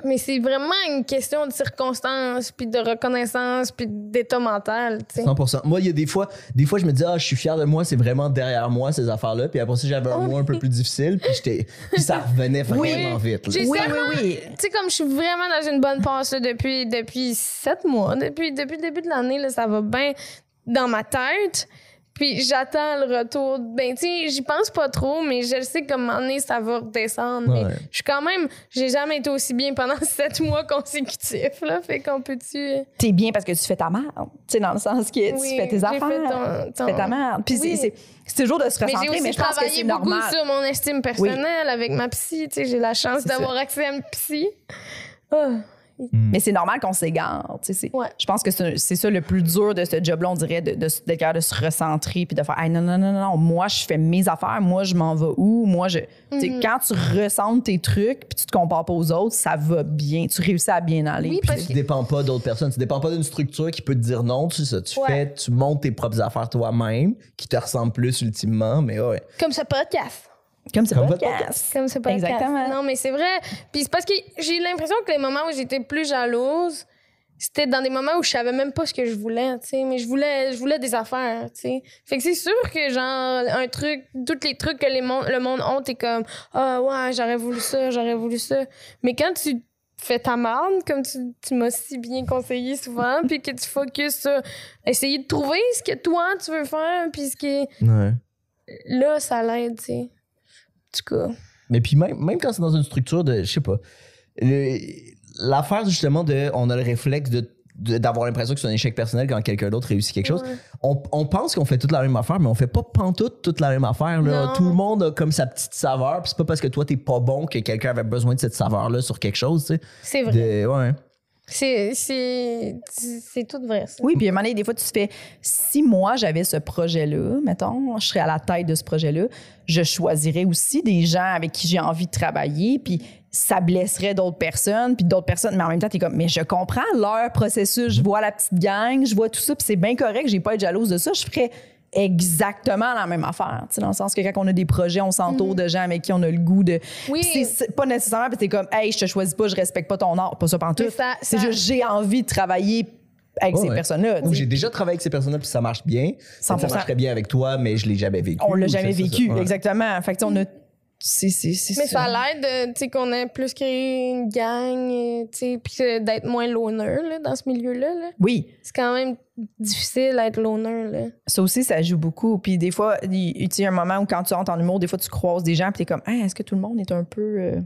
Mais c'est vraiment une question de circonstances, puis de reconnaissance, puis d'état mental, tu sais. 100%. Moi, il y a des fois, des fois, je me dis, ah, je suis fier de moi, c'est vraiment derrière moi, ces affaires-là. Puis après ça, j'avais un Oh. mois un peu plus difficile, puis, j'étais, puis ça revenait vraiment vite. là. J'ai Oui, oui, oui. Tu sais, comme je suis vraiment dans une bonne passe là, depuis, depuis sept mois, depuis, depuis le début de l'année, là, ça va bien dans ma tête. Puis j'attends le retour. Ben, tu sais, j'y pense pas trop, mais je sais qu'à un moment donné, ça va redescendre. Ouais. Mais je suis quand même, j'ai jamais été aussi bien pendant (laughs) sept mois consécutifs, là. Fait qu'on peut-tu. T'es bien parce que tu fais ta merde. Tu sais, dans le sens que Oui, tu fais tes j'ai affaires. fait ton- Tu fais ta merde. Puis Oui. c'est- c'est c'est toujours de se Mais j'ai recentrer, aussi mais je pense que travaillé beaucoup sur mon estime personnelle avec ma psy. Tu sais, j'ai la chance d'avoir accès à une psy. Ah. Mais c'est normal qu'on s'égare. tu sais, c'est- Ouais. Je pense que c'est c'est ça le plus dur de ce job-là, on dirait, de- de- de se recentrer puis de faire Hey, non, non, non, non, non, moi, je fais mes affaires, moi, je m'en vais où? Moi, je. Mhm. Quand tu ressentes tes trucs puis tu te compares pas aux autres, ça va bien. Tu réussis à bien aller. Oui, Puis- parce Tu dépends pas d'autres personnes. Tu dépends pas d'une structure qui peut te dire non. Tu, ça, tu Ouais. fais, tu montes tes propres affaires toi-même, qui te ressemblent plus ultimement, mais ouais. Comme ce podcast. Comme c'est Comme pas votre Comme c'est pas Exactement. Non, mais c'est vrai. Puis c'est parce que j'ai l'impression que les moments où j'étais plus jalouse, c'était dans des moments où je savais même pas ce que je voulais, tu sais. Mais je voulais, je voulais des affaires, tu sais. Fait que c'est sûr que, genre, un truc, tous les trucs que les mon- le monde ont, t'es comme, ah ouais, j'aurais voulu ça, j'aurais voulu ça. Mais quand tu fais ta marde, comme tu, tu m'as si bien conseillé souvent, puis que tu focuses sur essayer de trouver ce que toi tu veux faire, puis ce qui est. Ouais. Là, ça l'aide, tu sais. En tout cas. Mais puis même, même quand c'est dans une structure de, je sais pas, l'affaire justement de, on a le réflexe de d'avoir l'impression que c'est un échec personnel quand quelqu'un d'autre réussit quelque chose. Ouais. On, on pense qu'on fait toute la même affaire, mais on fait pas pantoute toute la même affaire. Là. Tout le monde a comme sa petite saveur. Puis c'est pas parce que toi t'es pas bon que quelqu'un avait besoin de cette saveur-là sur quelque chose. Tu sais. C'est vrai. De- ouais. C'est, c'est, c'est tout vrai. Oui, puis à un moment donné, des fois, tu te fais si moi j'avais ce projet-là, mettons, je serais à la tête de ce projet-là, je choisirais aussi des gens avec qui j'ai envie de travailler, puis ça blesserait d'autres personnes, puis d'autres personnes, mais en même temps, tu es comme, mais je comprends leur processus, je vois la petite gang, je vois tout ça, puis c'est bien correct, j'ai pas à être jalouse de ça, je ferais exactement la même affaire, tu sais, dans le sens que quand on a des projets, on s'entoure de gens avec qui on a le goût de... Oui. C'est- c'est pas nécessairement, parce que t'es comme, hey, je te choisis pas, je respecte pas ton art, pas ça pantoute. Ça- C'est ça- juste, j'ai envie de travailler avec Ouais, ces ouais. personnes-là. J'ai déjà travaillé avec ces personnes-là puis ça marche bien. Ça 100%. marcherait bien avec toi, mais je l'ai jamais vécu. On l'a jamais c'est ça, vécu, ça. Ouais. exactement. Fait que, tu sais, on a. C'est, c'est, c'est Mais ça l'aide, euh, tu sais, qu'on ait plus créé une gang, euh, tu sais, puis d'être moins loner, là, dans ce milieu-là, là. Oui, C'est quand même difficile d'être loner, là. ça aussi, ça joue beaucoup. Puis des fois, il tu sais, un moment où quand tu entres en humour, des fois, tu croises des gens, puis t'es comme, Ah, est-ce que tout le monde est un peu euh,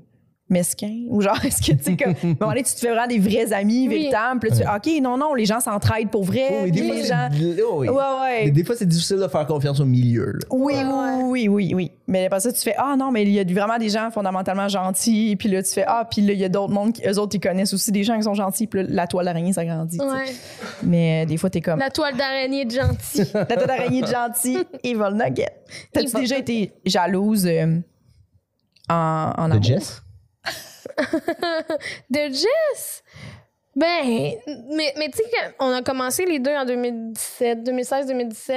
mesquin? Ou genre, (laughs) est-ce que, tu sais, comme, (laughs) moment donné, tu te fais vraiment des vrais amis Oui. véritables. Puis là, tu fais, OK, non, non, les gens s'entraident pour vrai. Oh, oui, des fois, les c'est- gens. oh, oui. Ouais, Mais ouais. des fois, c'est difficile de faire confiance au milieu. là. Oui, oui, oui, oui, oui. Mais après ça, tu fais Ah non, mais il y a vraiment des gens fondamentalement gentils. Puis là, tu fais Ah, puis là, il y a d'autres mondes, qui, eux autres, ils connaissent aussi des gens qui sont gentils. Puis là, la toile d'araignée sais. Ouais. Mais euh, des fois, t'es comme La toile d'araignée de gentil. (laughs) La tête d'araignée de gentil, Evil Nugget. T'as-tu déjà été jalouse euh, en, en De amour? Jess? De Jess? Ben, mais, mais tu sais qu'on a commencé les deux en 2017, 2016-2017,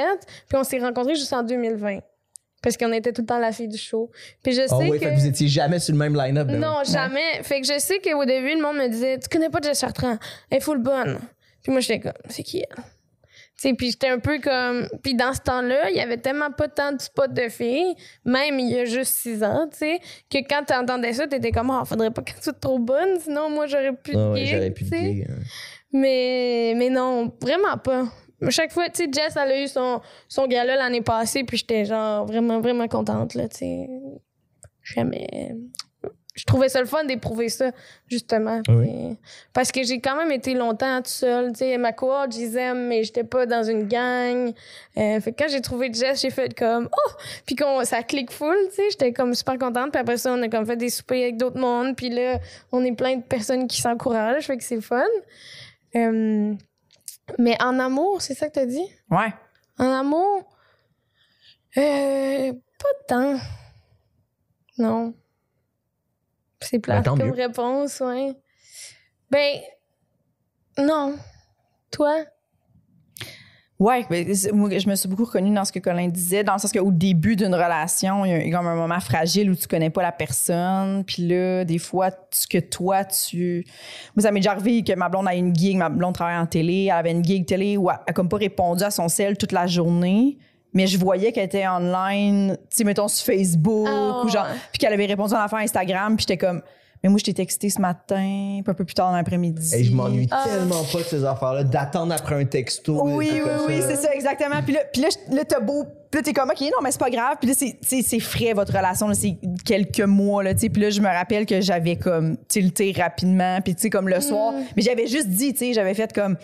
puis on s'est rencontrés juste en 2020. Parce qu'on était tout le temps la fille du show. Puis je sais Ah oui, que... fait que vous étiez jamais sur le même line-up. là. Non, jamais. Fait que je sais qu'au début, le monde me disait Tu connais pas Jess Chartrand, elle est full bonne. Puis moi, j'étais comme C'est qui elle sais, puis j'étais un peu comme. Puis dans ce temps-là, il y avait tellement pas tant de spots de filles, même il y a juste six ans, tu sais, que quand t'entendais ça, t'étais comme Ah, faudrait pas qu'elle soit trop bonne, sinon moi, j'aurais plus de Ah ouais, j'aurais tu dire. Mais, mais non, vraiment pas. Chaque fois, tu sais, Jess, elle a eu son, son gala l'année passée, puis j'étais genre vraiment, vraiment contente, là, tu sais. Jamais. Je trouvais ça le fun d'éprouver ça, justement. Ah oui. Puis- Parce que j'ai quand même été longtemps toute seule, tu sais. Ma cohorte, je les aime, mais j'étais pas dans une gang. Euh, fait que quand j'ai trouvé Jess, j'ai fait comme, oh! Puis qu'on, ça clique full, tu sais. J'étais comme super contente. Puis après ça, on a comme fait des soupers avec d'autres mondes. Puis là, on est plein de personnes qui s'encouragent. Fait que c'est fun. Euh, mais en amour, c'est ça que t'as dit? Ouais. En amour, euh, pas tant. Non. C'est plate Ben, comme mieux. réponse, ouais. Ben, non. Toi? Ouais, ben, moi, je me suis beaucoup reconnue dans ce que Colin disait, dans le sens qu'au début d'une relation, il y a il y a comme un moment fragile où tu connais pas la personne, puis là, des fois, ce que toi, tu... Moi, ça m'est déjà arrivé que ma blonde a une gig, ma blonde travaille en télé, elle avait une gig télé où elle a comme pas répondu à son cell toute la journée, mais je voyais qu'elle était online, tu sais, mettons sur Facebook, Ah, ou genre, puis qu'elle avait répondu à l'affaire Instagram, puis j'étais comme... Mais moi, je t'ai texté ce matin, puis un peu plus tard dans l'après-midi. Et je m'ennuie Ah. tellement pas de ces affaires-là, d'attendre après un texto. Oui, oui, oui, c'est ça, exactement. Puis là, puis là, là, t'as beau. Puis là, t'es comme, OK, non, mais c'est pas grave. Puis là, c'est- c'est c'est frais, votre relation. là, C'est quelques mois, là, tu sais. Puis là, je me rappelle que j'avais comme tilté rapidement. Puis, tu sais, comme le soir. Mais j'avais juste dit, tu sais, j'avais fait comme.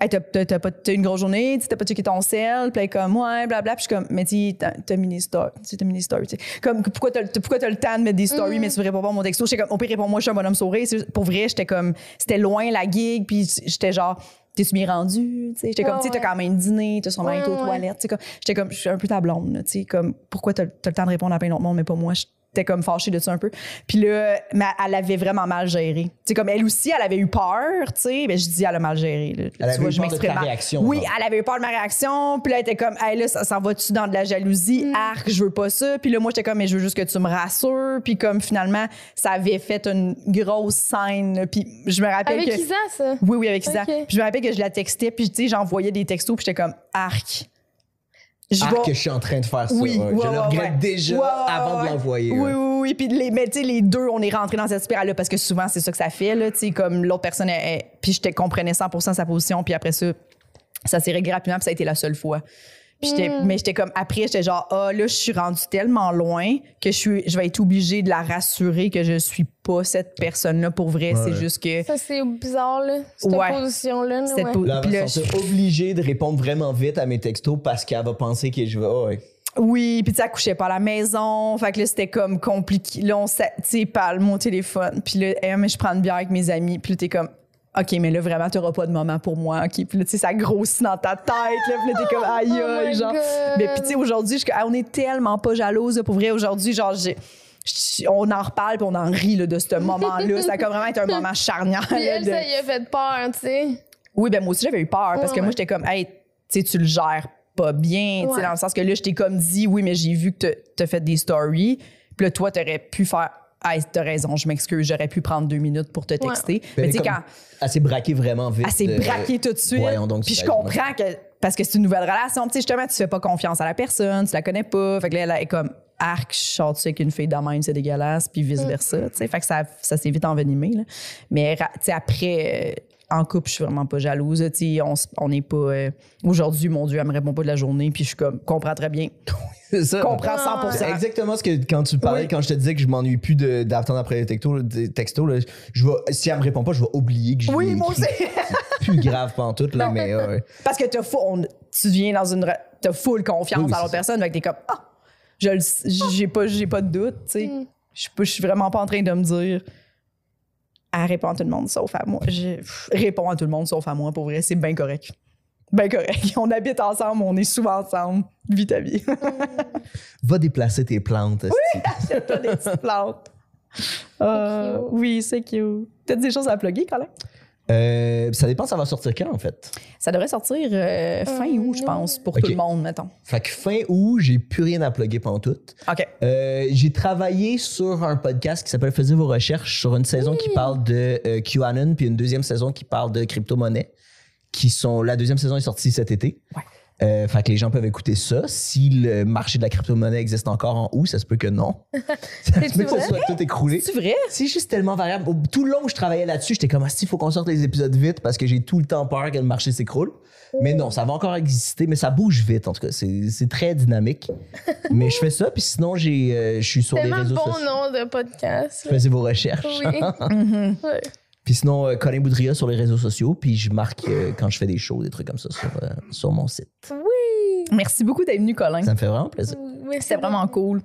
Hey, t'as, t'as- t'as pas, t'as une grosse journée, t'as pas checké ton sel, puis comme, ouais, blablabla. Puis je suis comme, mais sais, t'as, t'as mis des stories, t'as mis des stories, tu sais. Comme, pourquoi t'as, pourquoi t'as le temps de mettre des stories, mais tu réponds pas à mon texto? J'étais comme, au pire, réponds-moi, je suis un bonhomme sourire. Pour vrai, j'étais comme, c'était loin la gig, puis j'étais genre, t'es-tu bien rendu? J'étais comme, tu t'as quand même dîné, t'as sûrement Ouais, été aux ouais. toilettes, j'étais comme, je suis un peu ta blonde, là, tu sais, comme, pourquoi t'as, t'as le temps de répondre à plein d'autres monde, mais pas moi? J'étais comme fâchée de ça un peu. Puis là, mais elle avait vraiment mal géré. Tu sais, comme elle aussi, elle avait eu peur, tu sais, mais je dis, elle a mal géré. là. Elle Tu avait eu je peur de m'exprime ta réaction, Oui, genre. elle avait eu peur de ma réaction. Puis là, elle était comme, hey, là, ça s'en va-tu dans de la jalousie? Mm. Arc, je veux pas ça. Puis là, moi, j'étais comme, mais je veux juste que tu me rassures. Puis comme finalement, ça avait fait une grosse scène. Puis je me rappelle Avec que. Isa, ça? Oui, oui, avec ça. Ok. Puis je me rappelle que je la textais, puis tu sais, j'envoyais des textos, puis j'étais comme, arc. Je Ah, vais- que je suis en train de faire ça. Oui, ouais. ouais, je le regrette déjà avant de l'envoyer. Oui, oui, oui. Puis les, mais tu sais, les deux, on est rentrés dans cette spirale-là parce que souvent, c'est ça que ça fait, là. Comme l'autre personne, elle- elle- puis je comprenais 100% sa position, puis après ça, ça s'est réglé rapidement, puis ça a été la seule fois. Puis j'étais, Mm. mais j'étais comme, après, j'étais genre, ah, là, je suis rendue tellement loin que je, suis, je vais être obligée de la rassurer que je suis pas cette personne-là pour vrai. Ouais. C'est juste que. Ça, c'est bizarre, là. Cette Ouais. position-là. là, Cette ouais. po- Là, là, va se sentir obligée de répondre vraiment vite à mes textos parce qu'elle va penser que je vais. oh, ouais. Oui, puis tu sais, elle couchait pas à la maison. Fait que là, c'était comme compliqué. Là, on s'est, tu sais, parle mon téléphone. Puis là, Eh, mais je prends une bière avec mes amis. Puis là, t'es comme, OK, mais là, vraiment, t'auras pas de moment pour moi. OK? Puis là, tu sais, ça grossit dans ta tête. Là, puis là, t'es comme, (laughs) aïe, Oh aïe, my genre. God. Mais puis, tu sais, aujourd'hui, on est tellement pas jalouse. là, pour vrai, aujourd'hui, genre, j'ai. On en reparle puis on en rit là, de ce moment-là. ça a comme vraiment été un moment (laughs) charnière. Puis là, elle, de- ça lui a fait peur, tu sais. oui, ben moi aussi, j'avais eu peur parce Ouais, que moi, j'étais comme, hey, tu sais, tu le gères pas bien, tu sais, Ouais. dans le sens que là, je t'ai comme dit, oui, mais j'ai vu que t'as- t'as fait des stories. Puis là, toi, t'aurais pu faire, hey, t'as raison, je m'excuse, j'aurais pu prendre deux minutes pour te texter. Mais Mais tu sais, comme- quand Elle s'est braquée vraiment vite. elle s'est euh, braquée tout de suite, voyons donc, puis je comprends que, parce que c'est une nouvelle relation, tu sais, justement, tu fais pas confiance à la personne, tu la connais pas. Fait que là, elle est comme, arc, je sorte avec une fille de même, c'est dégueulasse, puis vice-versa, tu sais. Fait que ça, ça s'est vite envenimé, là. Mais, tu sais, après, euh, en couple, je suis vraiment pas jalouse, tu sais. On n'est pas. euh, Aujourd'hui, mon Dieu, elle me répond pas de la journée, puis je suis comme, comprends très bien. (laughs) C'est ça. comprends Ah. 100 C'est exactement ce que quand tu parlais, Oui. quand je te disais que je m'ennuie plus d'attendre après les textos, des textos là, je vais, si elle me répond pas, je vais oublier que je Oui, moi aussi. (laughs) C'est plus grave pantoute, là, Non. mais. Parce que t'as full, on- tu viens dans une. T'as full confiance Oui, oui, à l'autre personne, fait que t'es comme, ah, je le- j'ai pas, j'ai pas de doute, tu sais. Mm. Je suis pas- je suis vraiment pas en train de me dire, elle répond à tout le monde sauf à moi. Je pff, réponds à tout le monde sauf à moi, pour vrai, c'est bien correct. Bien correct. (laughs) On habite ensemble, on est souvent ensemble. Vis ta vie. Va déplacer tes plantes. esti. Achète-toi des petites plantes. (laughs) Euh, oui, c'est cute. T'as des choses à plugger, Colin? Euh, ça dépend, ça va sortir quand, en fait? Ça devrait sortir euh, fin Euh, août, je pense, pour tout le monde, mettons. Fait que fin août, j'ai plus rien à plugger pendant tout. OK. Euh, j'ai travaillé sur un podcast qui s'appelle Faisez vos recherches sur une saison qui parle de euh, QAnon puis une deuxième saison qui parle de crypto-monnaie. Qui sont, la deuxième saison est sortie cet été. Ouais. Euh, fait que les gens peuvent écouter ça. Si le marché de la crypto-monnaie existe encore en août, ça se peut que non. (laughs) ça se peut que ça vrai? soit tout écroulé. C'est vrai? C'est juste tellement variable. Au- Tout le long où je travaillais là-dessus, j'étais comme, il faut qu'on sorte les épisodes vite parce que j'ai tout le temps peur que le marché s'écroule. Mais non, ça va encore exister, mais ça bouge vite en tout cas. C'est c'est très dynamique. (laughs) mais je fais ça, puis sinon, j'ai, euh, je suis sur les réseaux bon sociaux. nom de podcast. là. Faisez vos recherches. Oui. (laughs) Mhm. Ouais. Puis sinon, euh, Colin Boudria sur les réseaux sociaux, puis je marque euh, quand je fais des shows, des trucs comme ça sur, euh, sur mon site. Oui. Merci beaucoup d'être venu, Colin. Ça me fait vraiment plaisir. Oui, C'était vraiment cool.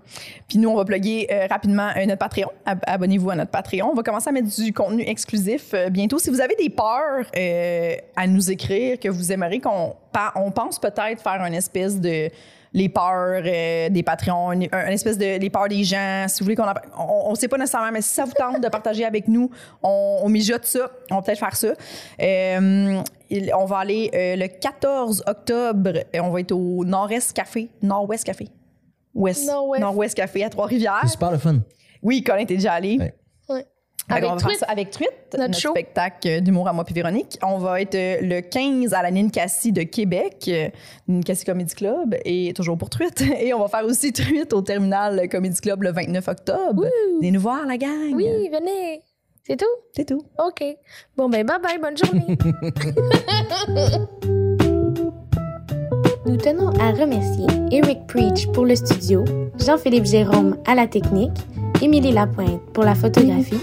Puis nous, on va plugger euh, rapidement euh, notre Patreon. Ab- Abonnez-vous à notre Patreon. On va commencer à mettre du contenu exclusif euh, bientôt. Si vous avez des peurs euh, à nous écrire, que vous aimeriez qu'on pa- on pense peut-être faire une espèce de les peurs euh, des Patreons, une, un- une espèce de les peurs des gens. Si vous voulez qu'on en- on, on sait pas nécessairement, mais si ça vous tente de partager avec nous, on, on mijote ça. On va peut-être faire ça. Euh, on va aller euh, le 14 octobre. euh, On va être au Nord-Est Café. Nord-Ouest Café. Ouest. Nord-Ouest. Café à Trois-Rivières. C'est super le fun. Oui, Colin, t'es déjà allé. Ouais. Avec qu'on va faire Truite. ça avec Truite, Notre spectacle d'humour à moi puis Véronique. On va être euh, le 15 à la Ninkasi de Québec, euh, Ninkasi Comedy Club, et toujours pour Truite. (laughs) Et on va faire aussi Truite au Terminal Comedy Club le 29 octobre. Venez nous voir, la gang. Oui, venez. C'est tout? C'est tout. OK. Bon, ben, bye bye, bonne journée. (laughs) (laughs) Nous tenons à remercier Eric Preach pour le studio, Jean-Philippe Jérôme à la technique, Émilie Lapointe pour la photographie,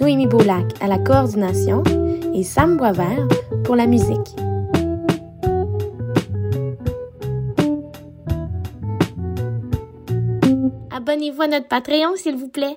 Noémie Boulac à la coordination et Sam Boisvert pour la musique. Abonnez-vous à notre Patreon, s'il vous plaît.